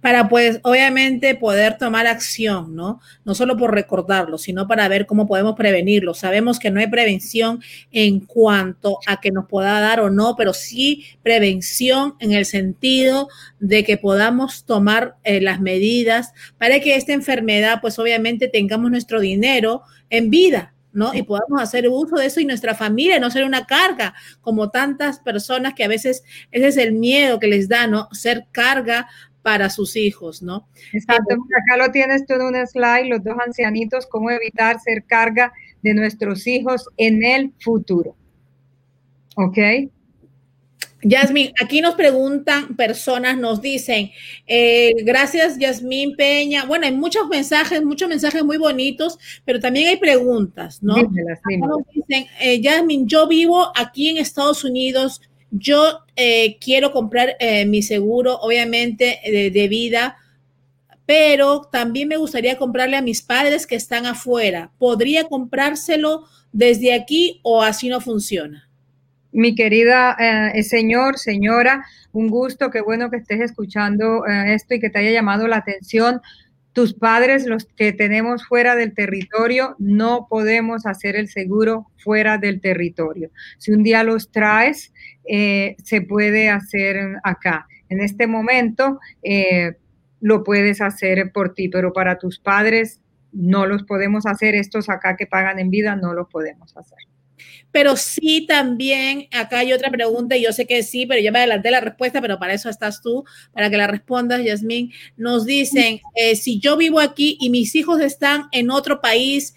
para pues obviamente poder tomar acción, ¿no? No solo por recordarlo, sino para ver cómo podemos prevenirlo. Sabemos que no hay prevención en cuanto a que nos pueda dar o no, pero sí prevención en el sentido de que podamos tomar eh, las medidas para que esta enfermedad pues obviamente tengamos nuestro dinero en vida, ¿no? Y podamos hacer uso de eso y nuestra familia no ser una carga, como tantas personas que a veces ese es el miedo que les da, ¿no? Ser carga para sus hijos, ¿no? Exacto, acá lo tienes todo en un slide, los dos ancianitos, cómo evitar ser carga de nuestros hijos en el futuro. ¿Ok? Yasmin, aquí nos preguntan personas, nos dicen, eh, gracias Yasmin Peña. Bueno, hay muchos mensajes, muchos mensajes muy bonitos, pero también hay preguntas, ¿no? Dímelas, dímelas. dicen, eh, Yasmin, yo vivo aquí en Estados Unidos, yo eh, quiero comprar eh, mi seguro, obviamente, de, vida, pero también me gustaría comprarle a mis padres que están afuera. ¿Podría comprárselo desde aquí o así no funciona? Mi querida eh, señor, señora, un gusto, qué bueno que estés escuchando esto y que te haya llamado la atención tus padres, los que tenemos fuera del territorio, no podemos hacer el seguro fuera del territorio. Si un día los traes, eh, se puede hacer acá. En este momento eh, lo puedes hacer por ti, pero para tus padres no los podemos hacer. Estos acá que pagan en vida no los podemos hacer pero sí también, acá hay otra pregunta y yo sé que sí, pero yo me adelanté la respuesta, pero para eso estás tú, para que la respondas, Yasmín. Nos dicen, eh, si yo vivo aquí y mis hijos están en otro país,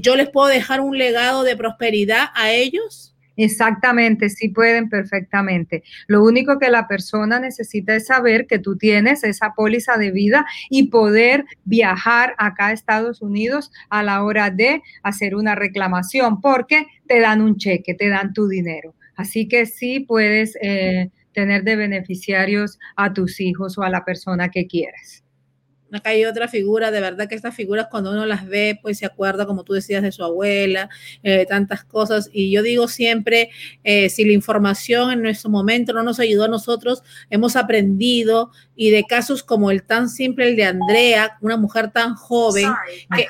¿yo les puedo dejar un legado de prosperidad a ellos? Exactamente, sí pueden perfectamente. Lo único que la persona necesita es saber que tú tienes esa póliza de vida y poder viajar acá a Estados Unidos a la hora de hacer una reclamación, porque te dan un cheque, te dan tu dinero. Así que sí puedes eh, tener de beneficiarios a tus hijos o a la persona que quieras. Acá hay otra figura, de verdad que estas figuras cuando uno las ve, pues se acuerda, como tú decías, de su abuela, eh, tantas cosas. Y yo digo siempre, eh, si la información en nuestro momento no nos ayudó a nosotros, hemos aprendido y de casos como el tan simple, el de Andrea, una mujer tan joven, que,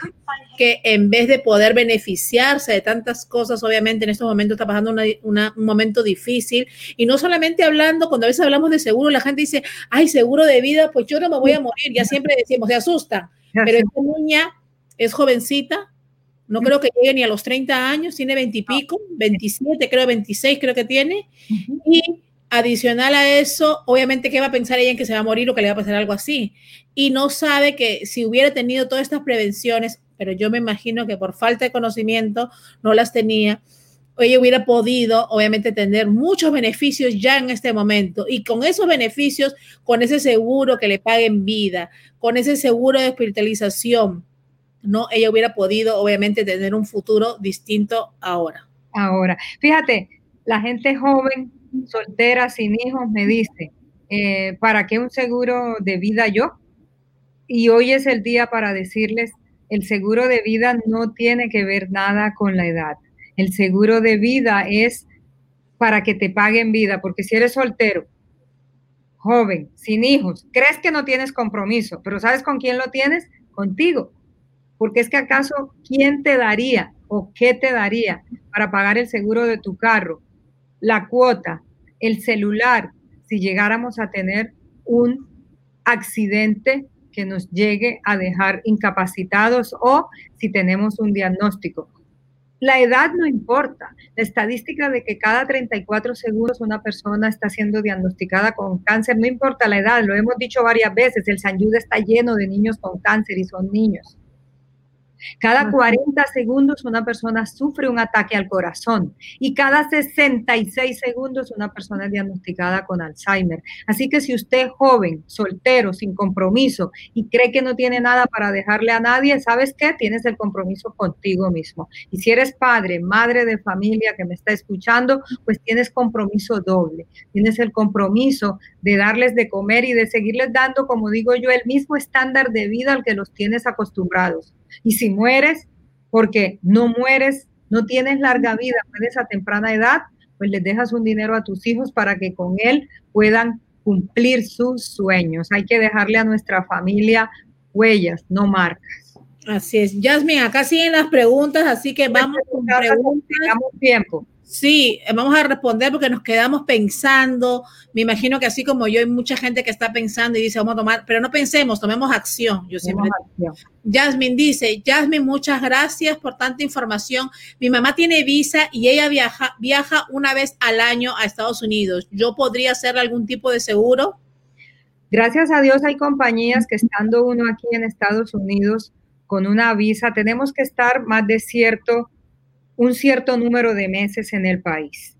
que en vez de poder beneficiarse de tantas cosas, obviamente en estos momentos está pasando un momento difícil. Y no solamente hablando, cuando a veces hablamos de seguro, la gente dice, ay, seguro de vida, pues yo no me voy a morir. Ya siempre decimos, se asustan. Pero esta niña es jovencita, no creo que llegue ni a los 30 años, tiene 20 y pico, 27, creo 26 creo que tiene. Y adicional a eso, obviamente, ¿qué va a pensar ella en que se va a morir o que le va a pasar algo así? Y no sabe que si hubiera tenido todas estas prevenciones, pero yo me imagino que por falta de conocimiento no las tenía. Ella hubiera podido, obviamente, tener muchos beneficios ya en este momento y con esos beneficios, con ese seguro que le paguen vida, con ese seguro de hospitalización, no, ella hubiera podido, obviamente, tener un futuro distinto ahora. Ahora, fíjate, la gente joven, soltera, sin hijos, me dice, eh, ¿para qué un seguro de vida yo? Y hoy es el día para decirles, el seguro de vida no tiene que ver nada con la edad. El seguro de vida es para que te paguen vida, porque si eres soltero, joven, sin hijos, crees que no tienes compromiso, pero ¿sabes con quién lo tienes? Contigo. Porque es que acaso, ¿quién te daría o qué te daría para pagar el seguro de tu carro, la cuota, el celular, si llegáramos a tener un accidente que nos llegue a dejar incapacitados o si tenemos un diagnóstico. la edad no importa. La estadística de que cada 34 segundos una persona está siendo diagnosticada con cáncer, no importa la edad, lo hemos dicho varias veces, el San está lleno de niños con cáncer y son niños. Cada 40 segundos una persona sufre un ataque al corazón y cada 66 segundos una persona es diagnosticada con Alzheimer. Así que si usted es joven, soltero, sin compromiso y cree que no tiene nada para dejarle a nadie, ¿sabes qué? Tienes el compromiso contigo mismo. Y si eres padre, madre de familia que me está escuchando, pues tienes compromiso doble. Tienes el compromiso de darles de comer y de seguirles dando, como digo yo, el mismo estándar de vida al que los tienes acostumbrados. Y si mueres, porque no mueres, no tienes larga vida, mueres a temprana edad, pues les dejas un dinero a tus hijos para que con él puedan cumplir sus sueños. Hay que dejarle a nuestra familia huellas, no marcas. Así es. Jasmine, acá siguen las preguntas, así que vamos con preguntas. tiempo. Sí, eh, vamos a responder porque nos quedamos pensando. Me imagino que así como yo hay mucha gente que está pensando y dice, vamos a tomar, pero no pensemos, tomemos acción. Yo siempre. Jasmine dice, Jasmine, muchas gracias por tanta información. Mi mamá tiene visa y ella viaja, viaja una vez al año a Estados Unidos. ¿Yo podría hacer algún tipo de seguro? Gracias a Dios hay compañías que estando uno aquí en Estados Unidos con una visa, tenemos que estar más de cierto un cierto número de meses en el país.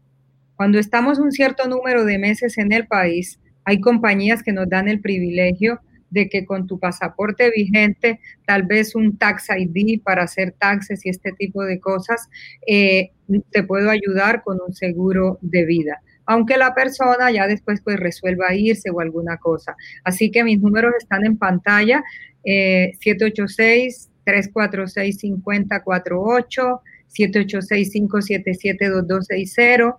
Cuando estamos un cierto número de meses en el país, hay compañías que nos dan el privilegio de que con tu pasaporte vigente, tal vez un tax ID para hacer taxes y este tipo de cosas, eh, te puedo ayudar con un seguro de vida aunque la persona ya después pues resuelva irse o alguna cosa. Así que mis números están en pantalla, eh, 786-346-5048, 786-577-2260,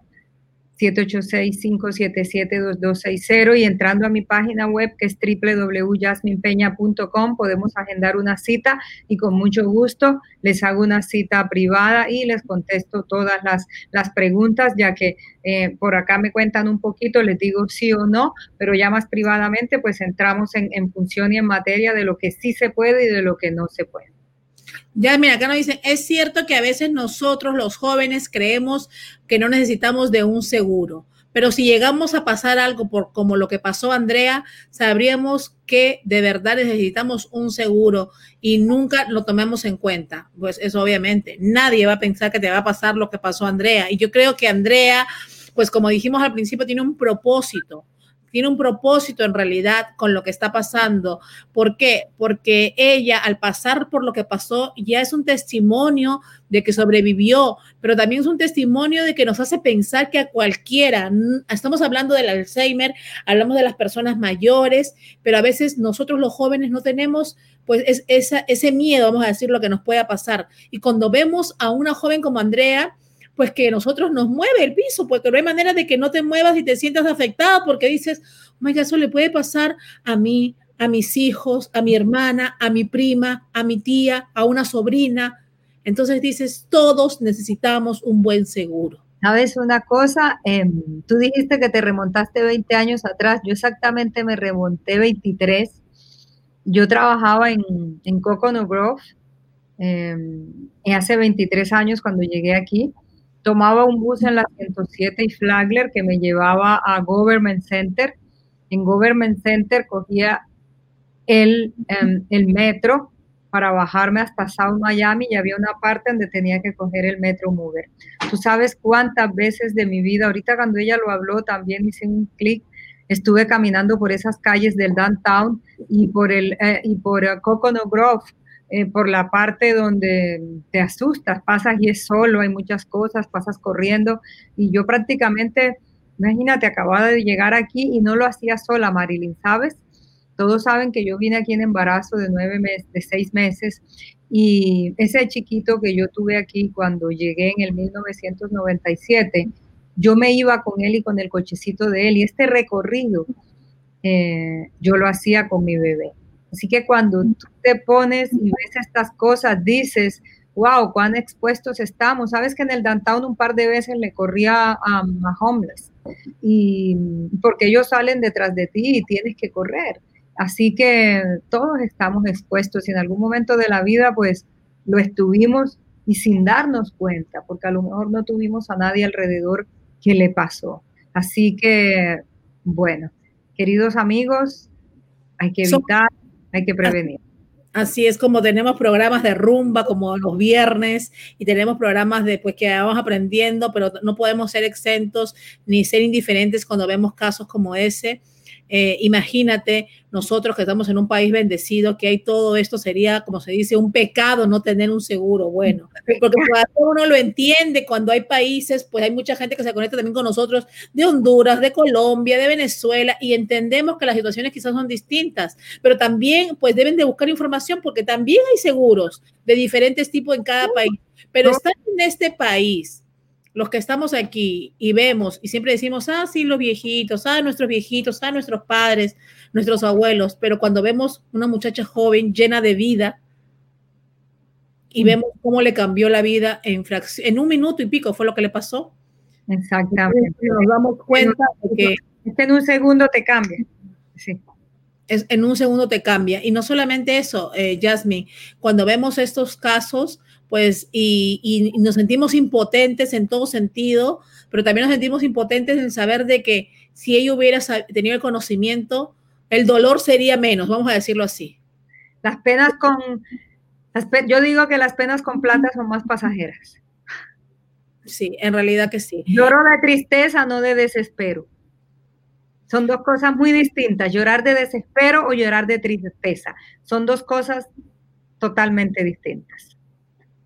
786-577-2260 y entrando a mi página web que es www.jasminpeña.com podemos agendar una cita y con mucho gusto les hago una cita privada y les contesto todas las, las preguntas ya que eh, por acá me cuentan un poquito, les digo sí o no, pero ya más privadamente pues entramos en, en función y en materia de lo que sí se puede y de lo que no se puede. Ya, mira, acá nos dicen, es cierto que a veces nosotros los jóvenes creemos que no necesitamos de un seguro, pero si llegamos a pasar algo por como lo que pasó Andrea, sabríamos que de verdad necesitamos un seguro y nunca lo tomemos en cuenta. Pues eso obviamente, nadie va a pensar que te va a pasar lo que pasó Andrea. Y yo creo que Andrea, pues como dijimos al principio, tiene un propósito tiene un propósito en realidad con lo que está pasando. ¿Por qué? Porque ella al pasar por lo que pasó ya es un testimonio de que sobrevivió, pero también es un testimonio de que nos hace pensar que a cualquiera, estamos hablando del Alzheimer, hablamos de las personas mayores, pero a veces nosotros los jóvenes no tenemos pues es, ese miedo, vamos a decir, lo que nos pueda pasar. Y cuando vemos a una joven como Andrea, pues que nosotros nos mueve el piso, porque no hay manera de que no te muevas y te sientas afectada porque dices, oiga, eso le puede pasar a mí, a mis hijos, a mi hermana, a mi prima, a mi tía, a una sobrina. Entonces dices, todos necesitamos un buen seguro. ¿Sabes una cosa? Em, tú dijiste que te remontaste 20 años atrás, yo exactamente me remonté 23. Yo trabajaba en, en Coconut Grove em, hace 23 años cuando llegué aquí tomaba un bus en la 107 y Flagler que me llevaba a Government Center. En Government Center cogía el, em, el metro para bajarme hasta South Miami y había una parte donde tenía que coger el metro mover. Tú sabes cuántas veces de mi vida, ahorita cuando ella lo habló también hice un clic, estuve caminando por esas calles del downtown y por el eh, y por Coconut Grove eh, por la parte donde te asustas, pasas y es solo, hay muchas cosas, pasas corriendo y yo prácticamente, imagínate, acababa de llegar aquí y no lo hacía sola, Marilyn, ¿sabes? Todos saben que yo vine aquí en embarazo de nueve meses, de seis meses y ese chiquito que yo tuve aquí cuando llegué en el 1997, yo me iba con él y con el cochecito de él y este recorrido eh, yo lo hacía con mi bebé. Así que cuando tú te pones y ves estas cosas, dices, wow, cuán expuestos estamos. Sabes que en el downtown un par de veces le corría a, homeless y porque ellos salen detrás de ti y tienes que correr. Así que todos estamos expuestos y en algún momento de la vida pues lo estuvimos y sin darnos cuenta, porque a lo mejor no tuvimos a nadie alrededor que le pasó. Así que, bueno, queridos amigos, hay que evitar, hay que prevenir. Así es como tenemos programas de rumba como los viernes y tenemos programas de pues que vamos aprendiendo, pero no podemos ser exentos ni ser indiferentes cuando vemos casos como ese. Eh, imagínate nosotros que estamos en un país bendecido, que hay todo esto, sería, como se dice, un pecado no tener un seguro bueno, porque uno lo entiende cuando hay países, pues hay mucha gente que se conecta también con nosotros de Honduras, de Colombia, de Venezuela, y entendemos que las situaciones quizás son distintas, pero también pues deben de buscar información porque también hay seguros de diferentes tipos en cada país, pero están en este país los que estamos aquí y vemos y siempre decimos, ah, sí, los viejitos, ah, nuestros viejitos, ah, nuestros padres, nuestros abuelos, pero cuando vemos una muchacha joven llena de vida y mm. vemos cómo le cambió la vida en, en un minuto y pico fue lo que le pasó. Exactamente. Nos damos cuenta de que... en un segundo te cambia. Sí. Es, en un segundo te cambia. Y no solamente eso, eh, Jasmine, cuando vemos estos casos, pues, y, nos sentimos impotentes en todo sentido, pero también nos sentimos impotentes en saber de que si ella hubiera tenido el conocimiento, el dolor sería menos, vamos a decirlo así. Las penas con, yo digo que las penas con plata son más pasajeras. Sí, en realidad que sí. Lloro de tristeza, no de desespero. Son dos cosas muy distintas, llorar de desespero o llorar de tristeza. Son dos cosas totalmente distintas.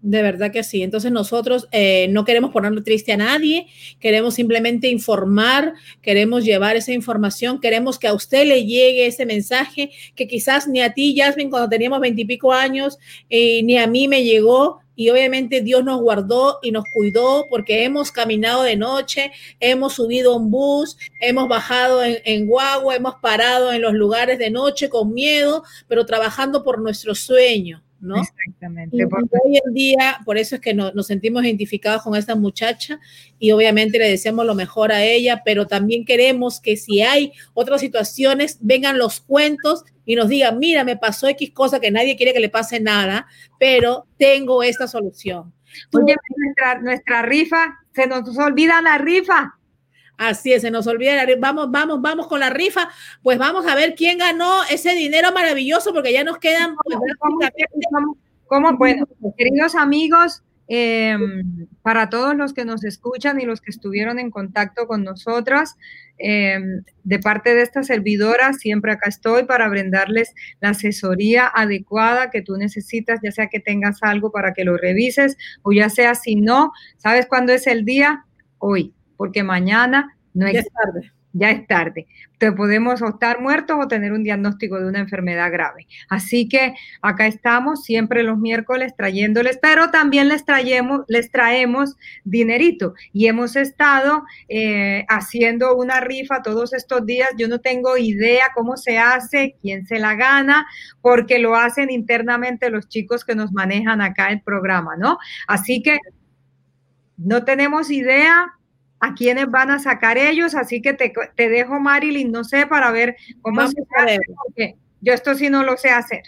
De verdad que sí. Entonces nosotros eh, no queremos ponerle triste a nadie, queremos simplemente informar, queremos llevar esa información, queremos que a usted le llegue ese mensaje que quizás ni a ti, Jasmine, cuando teníamos veintipico años, eh, ni a mí me llegó. Y obviamente Dios nos guardó y nos cuidó porque hemos caminado de noche, hemos subido un bus, hemos bajado en, en guagua, hemos parado en los lugares de noche con miedo, pero trabajando por nuestro sueño. ¿No? Exactamente. Y hoy en día, por eso es que nos sentimos identificados con esta muchacha y obviamente le deseamos lo mejor a ella, pero también queremos que si hay otras situaciones, vengan los cuentos y nos digan, mira, me pasó X cosa que nadie quiere que le pase nada, pero tengo esta solución. Oye, nuestra, nuestra rifa, se nos olvida la rifa. Así es, se nos olvida. Vamos, vamos, vamos con la rifa. Pues vamos a ver quién ganó ese dinero maravilloso, porque ya nos quedan. Pues, ¿Cómo, Bueno, queridos amigos, em, para todos los que nos escuchan y los que estuvieron en contacto con nosotras, em, de parte de esta servidora, siempre acá estoy para brindarles la asesoría adecuada que tú necesitas, ya sea que tengas algo para que lo revises o ya sea si no, ¿sabes cuándo es el día? Hoy porque mañana no es tarde. Ya es tarde. Te podemos estar muertos o tener un diagnóstico de una enfermedad grave. Así que acá estamos siempre los miércoles trayéndoles, pero también les traemos, les traemos dinerito. Y hemos estado eh, haciendo una rifa todos estos días. Yo no tengo idea cómo se hace, quién se la gana, porque lo hacen internamente los chicos que nos manejan acá el programa, ¿no? Así que no tenemos idea, a quiénes van a sacar ellos, así que te, dejo, Marilyn, no sé, para ver cómo se hace, porque yo esto sí no lo sé hacer.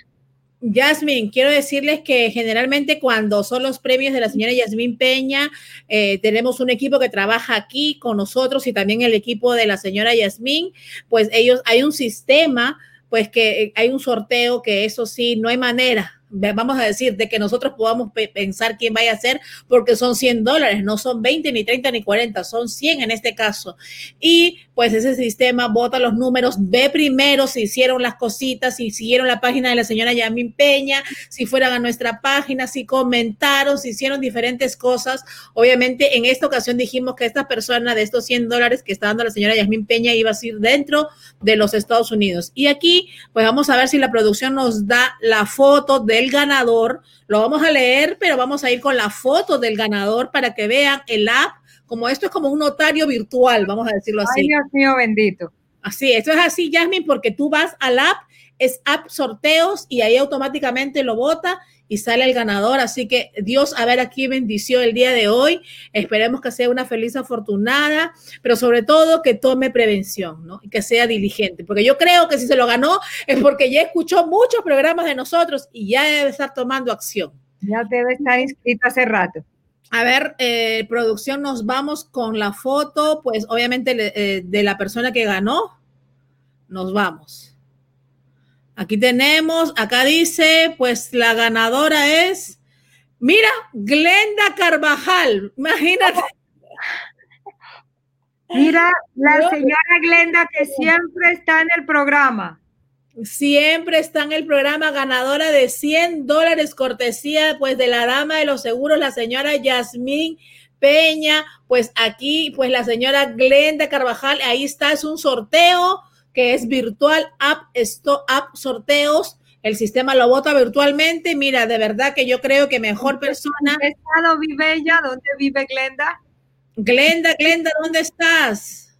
Yasmin, quiero decirles que generalmente cuando son los premios de la señora Yasmin Peña, eh, tenemos un equipo que trabaja aquí con nosotros y también el equipo de la señora Yasmin, pues ellos, hay un sistema, pues que hay un sorteo que eso sí, no hay manera vamos a decir, de que nosotros podamos pensar quién vaya a ser, porque son 100 dólares, no son 20, ni 30, ni 40, son 100 en este caso. Y pues ese sistema vota los números, ve primero si hicieron las cositas, si siguieron la página de la señora Yamin Peña, si fueran a nuestra página, si comentaron, si hicieron diferentes cosas. Obviamente, en esta ocasión dijimos que esta persona de estos 100 dólares que está dando la señora Yasmin Peña iba a ir dentro de los Estados Unidos. Y aquí, pues vamos a ver si la producción nos da la foto del ganador. Lo vamos a leer, pero vamos a ir con la foto del ganador para que vean el app. Como esto es como un notario virtual, vamos a decirlo así. Ay, Dios mío, bendito. Así, esto es así, Jasmine, porque tú vas al app, es app sorteos y ahí automáticamente lo vota y sale el ganador. Así que Dios, a ver aquí bendición el día de hoy. Esperemos que sea una feliz afortunada, pero sobre todo que tome prevención, ¿no? Y que sea diligente, porque yo creo que si se lo ganó es porque ya escuchó muchos programas de nosotros y ya debe estar tomando acción. Ya debe estar inscrita hace rato. A ver, eh, producción, nos vamos con la foto, pues obviamente eh, de la persona que ganó. Nos vamos. Aquí tenemos, acá dice, pues la ganadora es, mira, Glenda Carvajal, imagínate. Mira, la señora Glenda que siempre está en el programa. Siempre está en el programa ganadora de 100 dólares cortesía pues de la dama de los seguros, la señora Yasmín Peña, pues aquí pues la señora Glenda Carvajal, ahí está, es un sorteo que es virtual, app, esto, app sorteos, el sistema lo vota virtualmente, mira, de verdad que yo creo que mejor persona. ¿En qué estado vive ella? ¿Dónde vive Glenda? Glenda, Glenda, ¿dónde estás?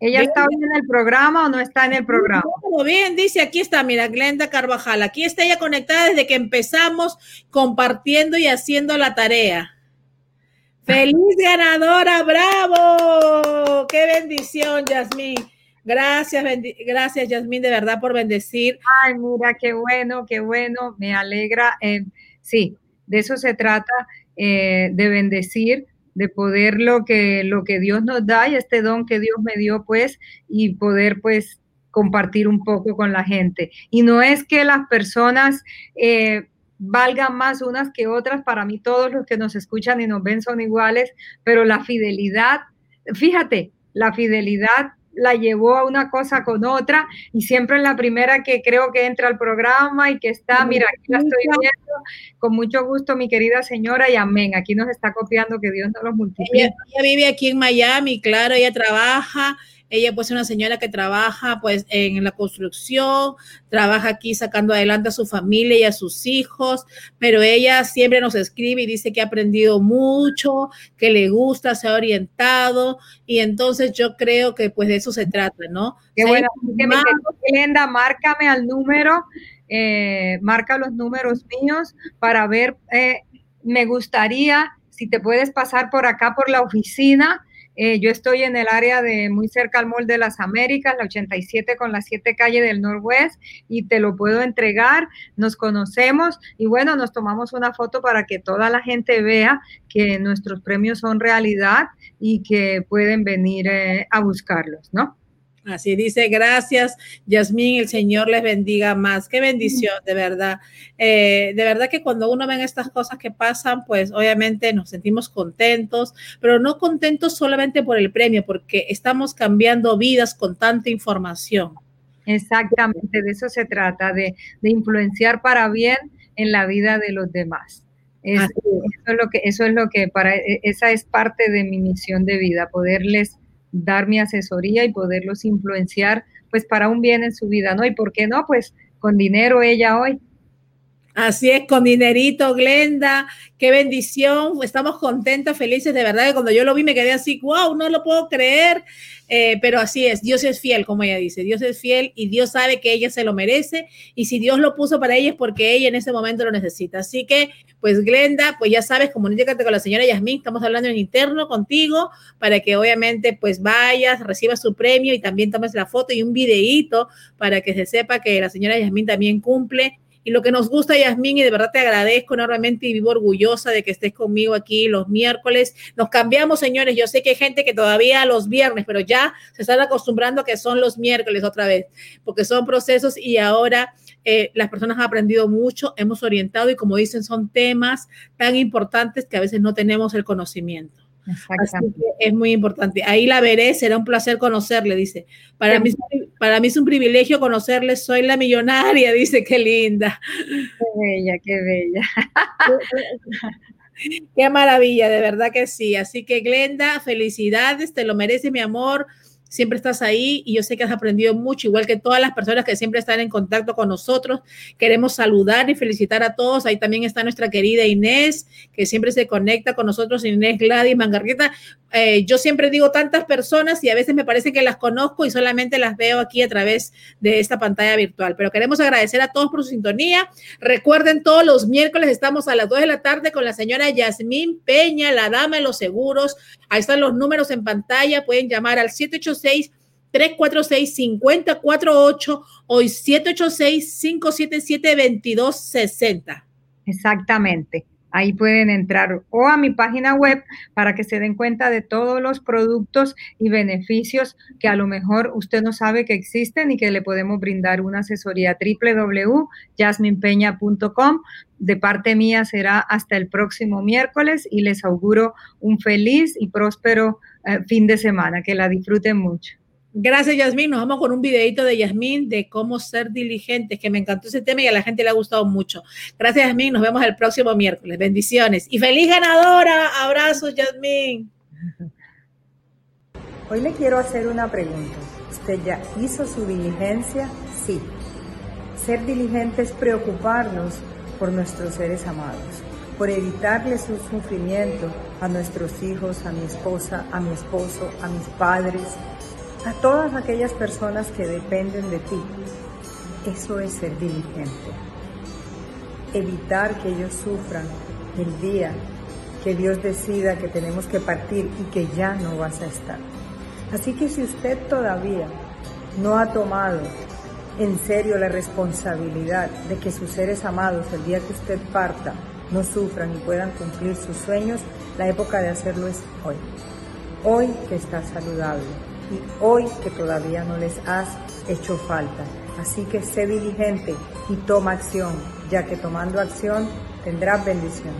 ¿Ella está hoy en el programa o no está en el programa? Muy bien, dice, aquí está, mira, Glenda Carvajal. Aquí está ella conectada desde que empezamos compartiendo y haciendo la tarea. ¡Feliz ganadora! ¡Bravo! ¡Qué bendición, Yasmín! Gracias, gracias, Yasmín, de verdad por bendecir. Ay, mira, qué bueno, qué bueno, me alegra. Eh, sí, de eso se trata, eh, de bendecir de poder lo que, lo que Dios nos da y este don que Dios me dio, pues, y poder, pues, compartir un poco con la gente. Y no es que las personas eh, valgan más unas que otras, para mí todos los que nos escuchan y nos ven son iguales, pero la fidelidad, fíjate, la fidelidad la llevó a una cosa con otra y siempre en la primera que creo que entra al programa y que está, mira, aquí la estoy viendo, con mucho gusto mi querida señora y amén, aquí nos está copiando que Dios nos los multiplique. ella vive aquí en Miami, claro, ella trabaja ella pues es una señora que trabaja pues en la construcción, trabaja aquí sacando adelante a su familia y a sus hijos, pero ella siempre nos escribe y dice que ha aprendido mucho, que le gusta, se ha orientado y entonces yo creo que pues de eso se trata, ¿no? Qué bueno, márcame al número, eh, marca los números míos para ver, eh, me gustaría si te puedes pasar por acá por la oficina eh, yo estoy en el área de muy cerca al Mall de las Américas, la 87 con la 7 calle del Norwest, y te lo puedo entregar. Nos conocemos y bueno, nos tomamos una foto para que toda la gente vea que nuestros premios son realidad y que pueden venir eh, a buscarlos, ¿no? Así dice, gracias, Yasmín, el Señor les bendiga más. Qué bendición, de verdad. Eh, de verdad que cuando uno ve estas cosas que pasan, pues obviamente nos sentimos contentos, pero no contentos solamente por el premio, porque estamos cambiando vidas con tanta información. Exactamente, de eso se trata, de, influenciar para bien en la vida de los demás. eso es lo que, eso es lo que para, e, esa es parte de mi misión de vida, poderles dar mi asesoría y poderlos influenciar pues para un bien en su vida, ¿no? Y por qué no, pues con dinero ella hoy. Así es, con dinerito, Glenda, qué bendición, estamos contentos, felices, de verdad que cuando yo lo vi me quedé así, wow, no lo puedo creer, eh, pero así es, Dios es fiel, como ella dice, Dios es fiel y Dios sabe que ella se lo merece. Y si Dios lo puso para ella es porque ella en ese momento lo necesita. Así que, pues Glenda, pues ya sabes, comunícate con la señora Yasmín, estamos hablando en interno contigo para que obviamente pues vayas, recibas su premio y también tomes la foto y un videíto para que se sepa que la señora Yasmín también cumple y lo que nos gusta, Yasmín, y de verdad te agradezco enormemente y vivo orgullosa de que estés conmigo aquí los miércoles. Nos cambiamos, señores. Yo sé que hay gente que todavía los viernes, pero ya se están acostumbrando a que son los miércoles otra vez, porque son procesos y ahora eh, las personas han aprendido mucho, hemos orientado y como dicen, son temas tan importantes que a veces no tenemos el conocimiento es muy importante. Ahí la veré, será un placer conocerle, dice. Para mí, para mí es un privilegio conocerle, soy la millonaria, dice, qué linda. Qué bella, qué bella. qué maravilla, de verdad que sí. Así que Glenda, felicidades, te lo merece mi amor siempre estás ahí y yo sé que has aprendido mucho, igual que todas las personas que siempre están en contacto con nosotros. Queremos saludar y felicitar a todos. Ahí también está nuestra querida Inés, que siempre se conecta con nosotros, Inés Gladys Mangarrita. Eh, yo siempre digo tantas personas y a veces me parece que las conozco y solamente las veo aquí a través de esta pantalla virtual. Pero queremos agradecer a todos por su sintonía. Recuerden, todos los miércoles estamos a las 2 de la tarde con la señora Yasmín Peña, la dama de los seguros. Ahí están los números en pantalla. Pueden llamar al 786. 346-5048 o 786-577-2260. Exactamente. Ahí pueden entrar o a mi página web para que se den cuenta de todos los productos y beneficios que a lo mejor usted no sabe que existen y que le podemos brindar una asesoría www.jasminpeña.com. De parte mía será hasta el próximo miércoles y les auguro un feliz y próspero eh, fin de semana. Que la disfruten mucho. Gracias, Yasmín. Nos vamos con un videito de Yasmín de cómo ser diligentes, que me encantó ese tema y a la gente le ha gustado mucho. Gracias, Yasmín. Nos vemos el próximo miércoles. Bendiciones. Y feliz ganadora. Abrazos, Yasmín. Hoy le quiero hacer una pregunta. ¿Usted ya hizo su diligencia? Sí. Ser diligente es preocuparnos por nuestros seres amados, por evitarles su sufrimiento a nuestros hijos, a mi esposa, a mi esposo, a mis padres, a todas aquellas personas que dependen de ti. Eso es ser diligente. Evitar que ellos sufran el día que Dios decida que tenemos que partir y que ya no vas a estar. Así que si usted todavía no ha tomado en serio la responsabilidad de que sus seres amados el día que usted parta no sufran y puedan cumplir sus sueños, la época de hacerlo es hoy. Hoy que está saludable y hoy que todavía no les has hecho falta. Así que sé diligente y toma acción, ya que tomando acción tendrás bendición.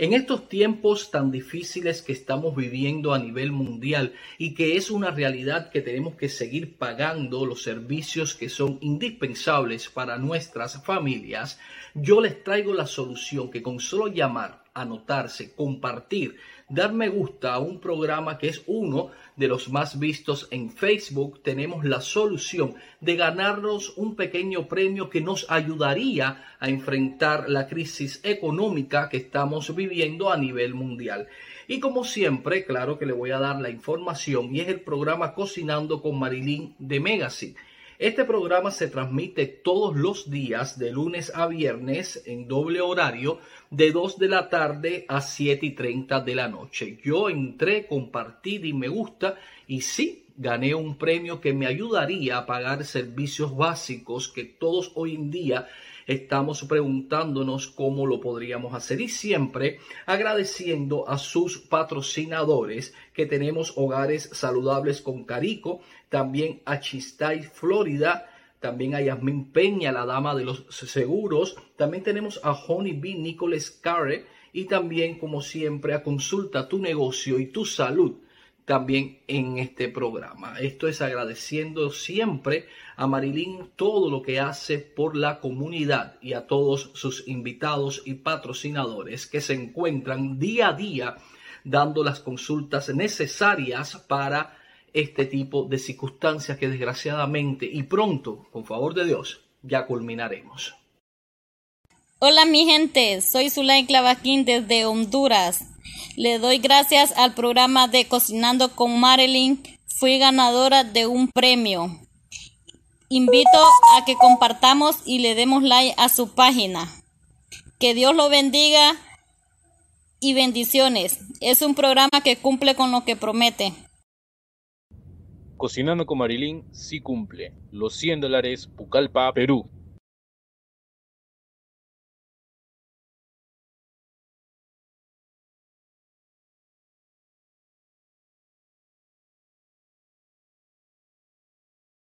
En estos tiempos tan difíciles que estamos viviendo a nivel mundial y que es una realidad que tenemos que seguir pagando los servicios que son indispensables para nuestras familias, yo les traigo la solución que con solo llamar, anotarse, compartir, dar me gusta a un programa que es uno de los más vistos en Facebook, tenemos la solución de ganarnos un pequeño premio que nos ayudaría a enfrentar la crisis económica que estamos viviendo a nivel mundial. Y como siempre, claro que le voy a dar la información y es el programa Cocinando con Marilyn de Megasi. Este programa se transmite todos los días de lunes a viernes en doble horario de 2 de la tarde a 7 y 30 de la noche. Yo entré, compartí y me gusta y sí, gané un premio que me ayudaría a pagar servicios básicos que todos hoy en día estamos preguntándonos cómo lo podríamos hacer y siempre agradeciendo a sus patrocinadores que tenemos hogares saludables con Carico, también a Chistay, Florida, también a Yasmin Peña, la dama de los seguros, también tenemos a Honey B. Nicholas Carre y también como siempre a Consulta tu negocio y tu salud también en este programa. Esto es agradeciendo siempre a Marilyn todo lo que hace por la comunidad y a todos sus invitados y patrocinadores que se encuentran día a día dando las consultas necesarias para este tipo de circunstancias que desgraciadamente y pronto, con favor de Dios, ya culminaremos. Hola mi gente, soy Zulay Clavaquín desde Honduras. Le doy gracias al programa de Cocinando con Marilyn. Fui ganadora de un premio. Invito a que compartamos y le demos like a su página. Que Dios lo bendiga y bendiciones. Es un programa que cumple con lo que promete. Cocinando con Marilyn sí cumple. Los 100 dólares Pucallpa, Perú.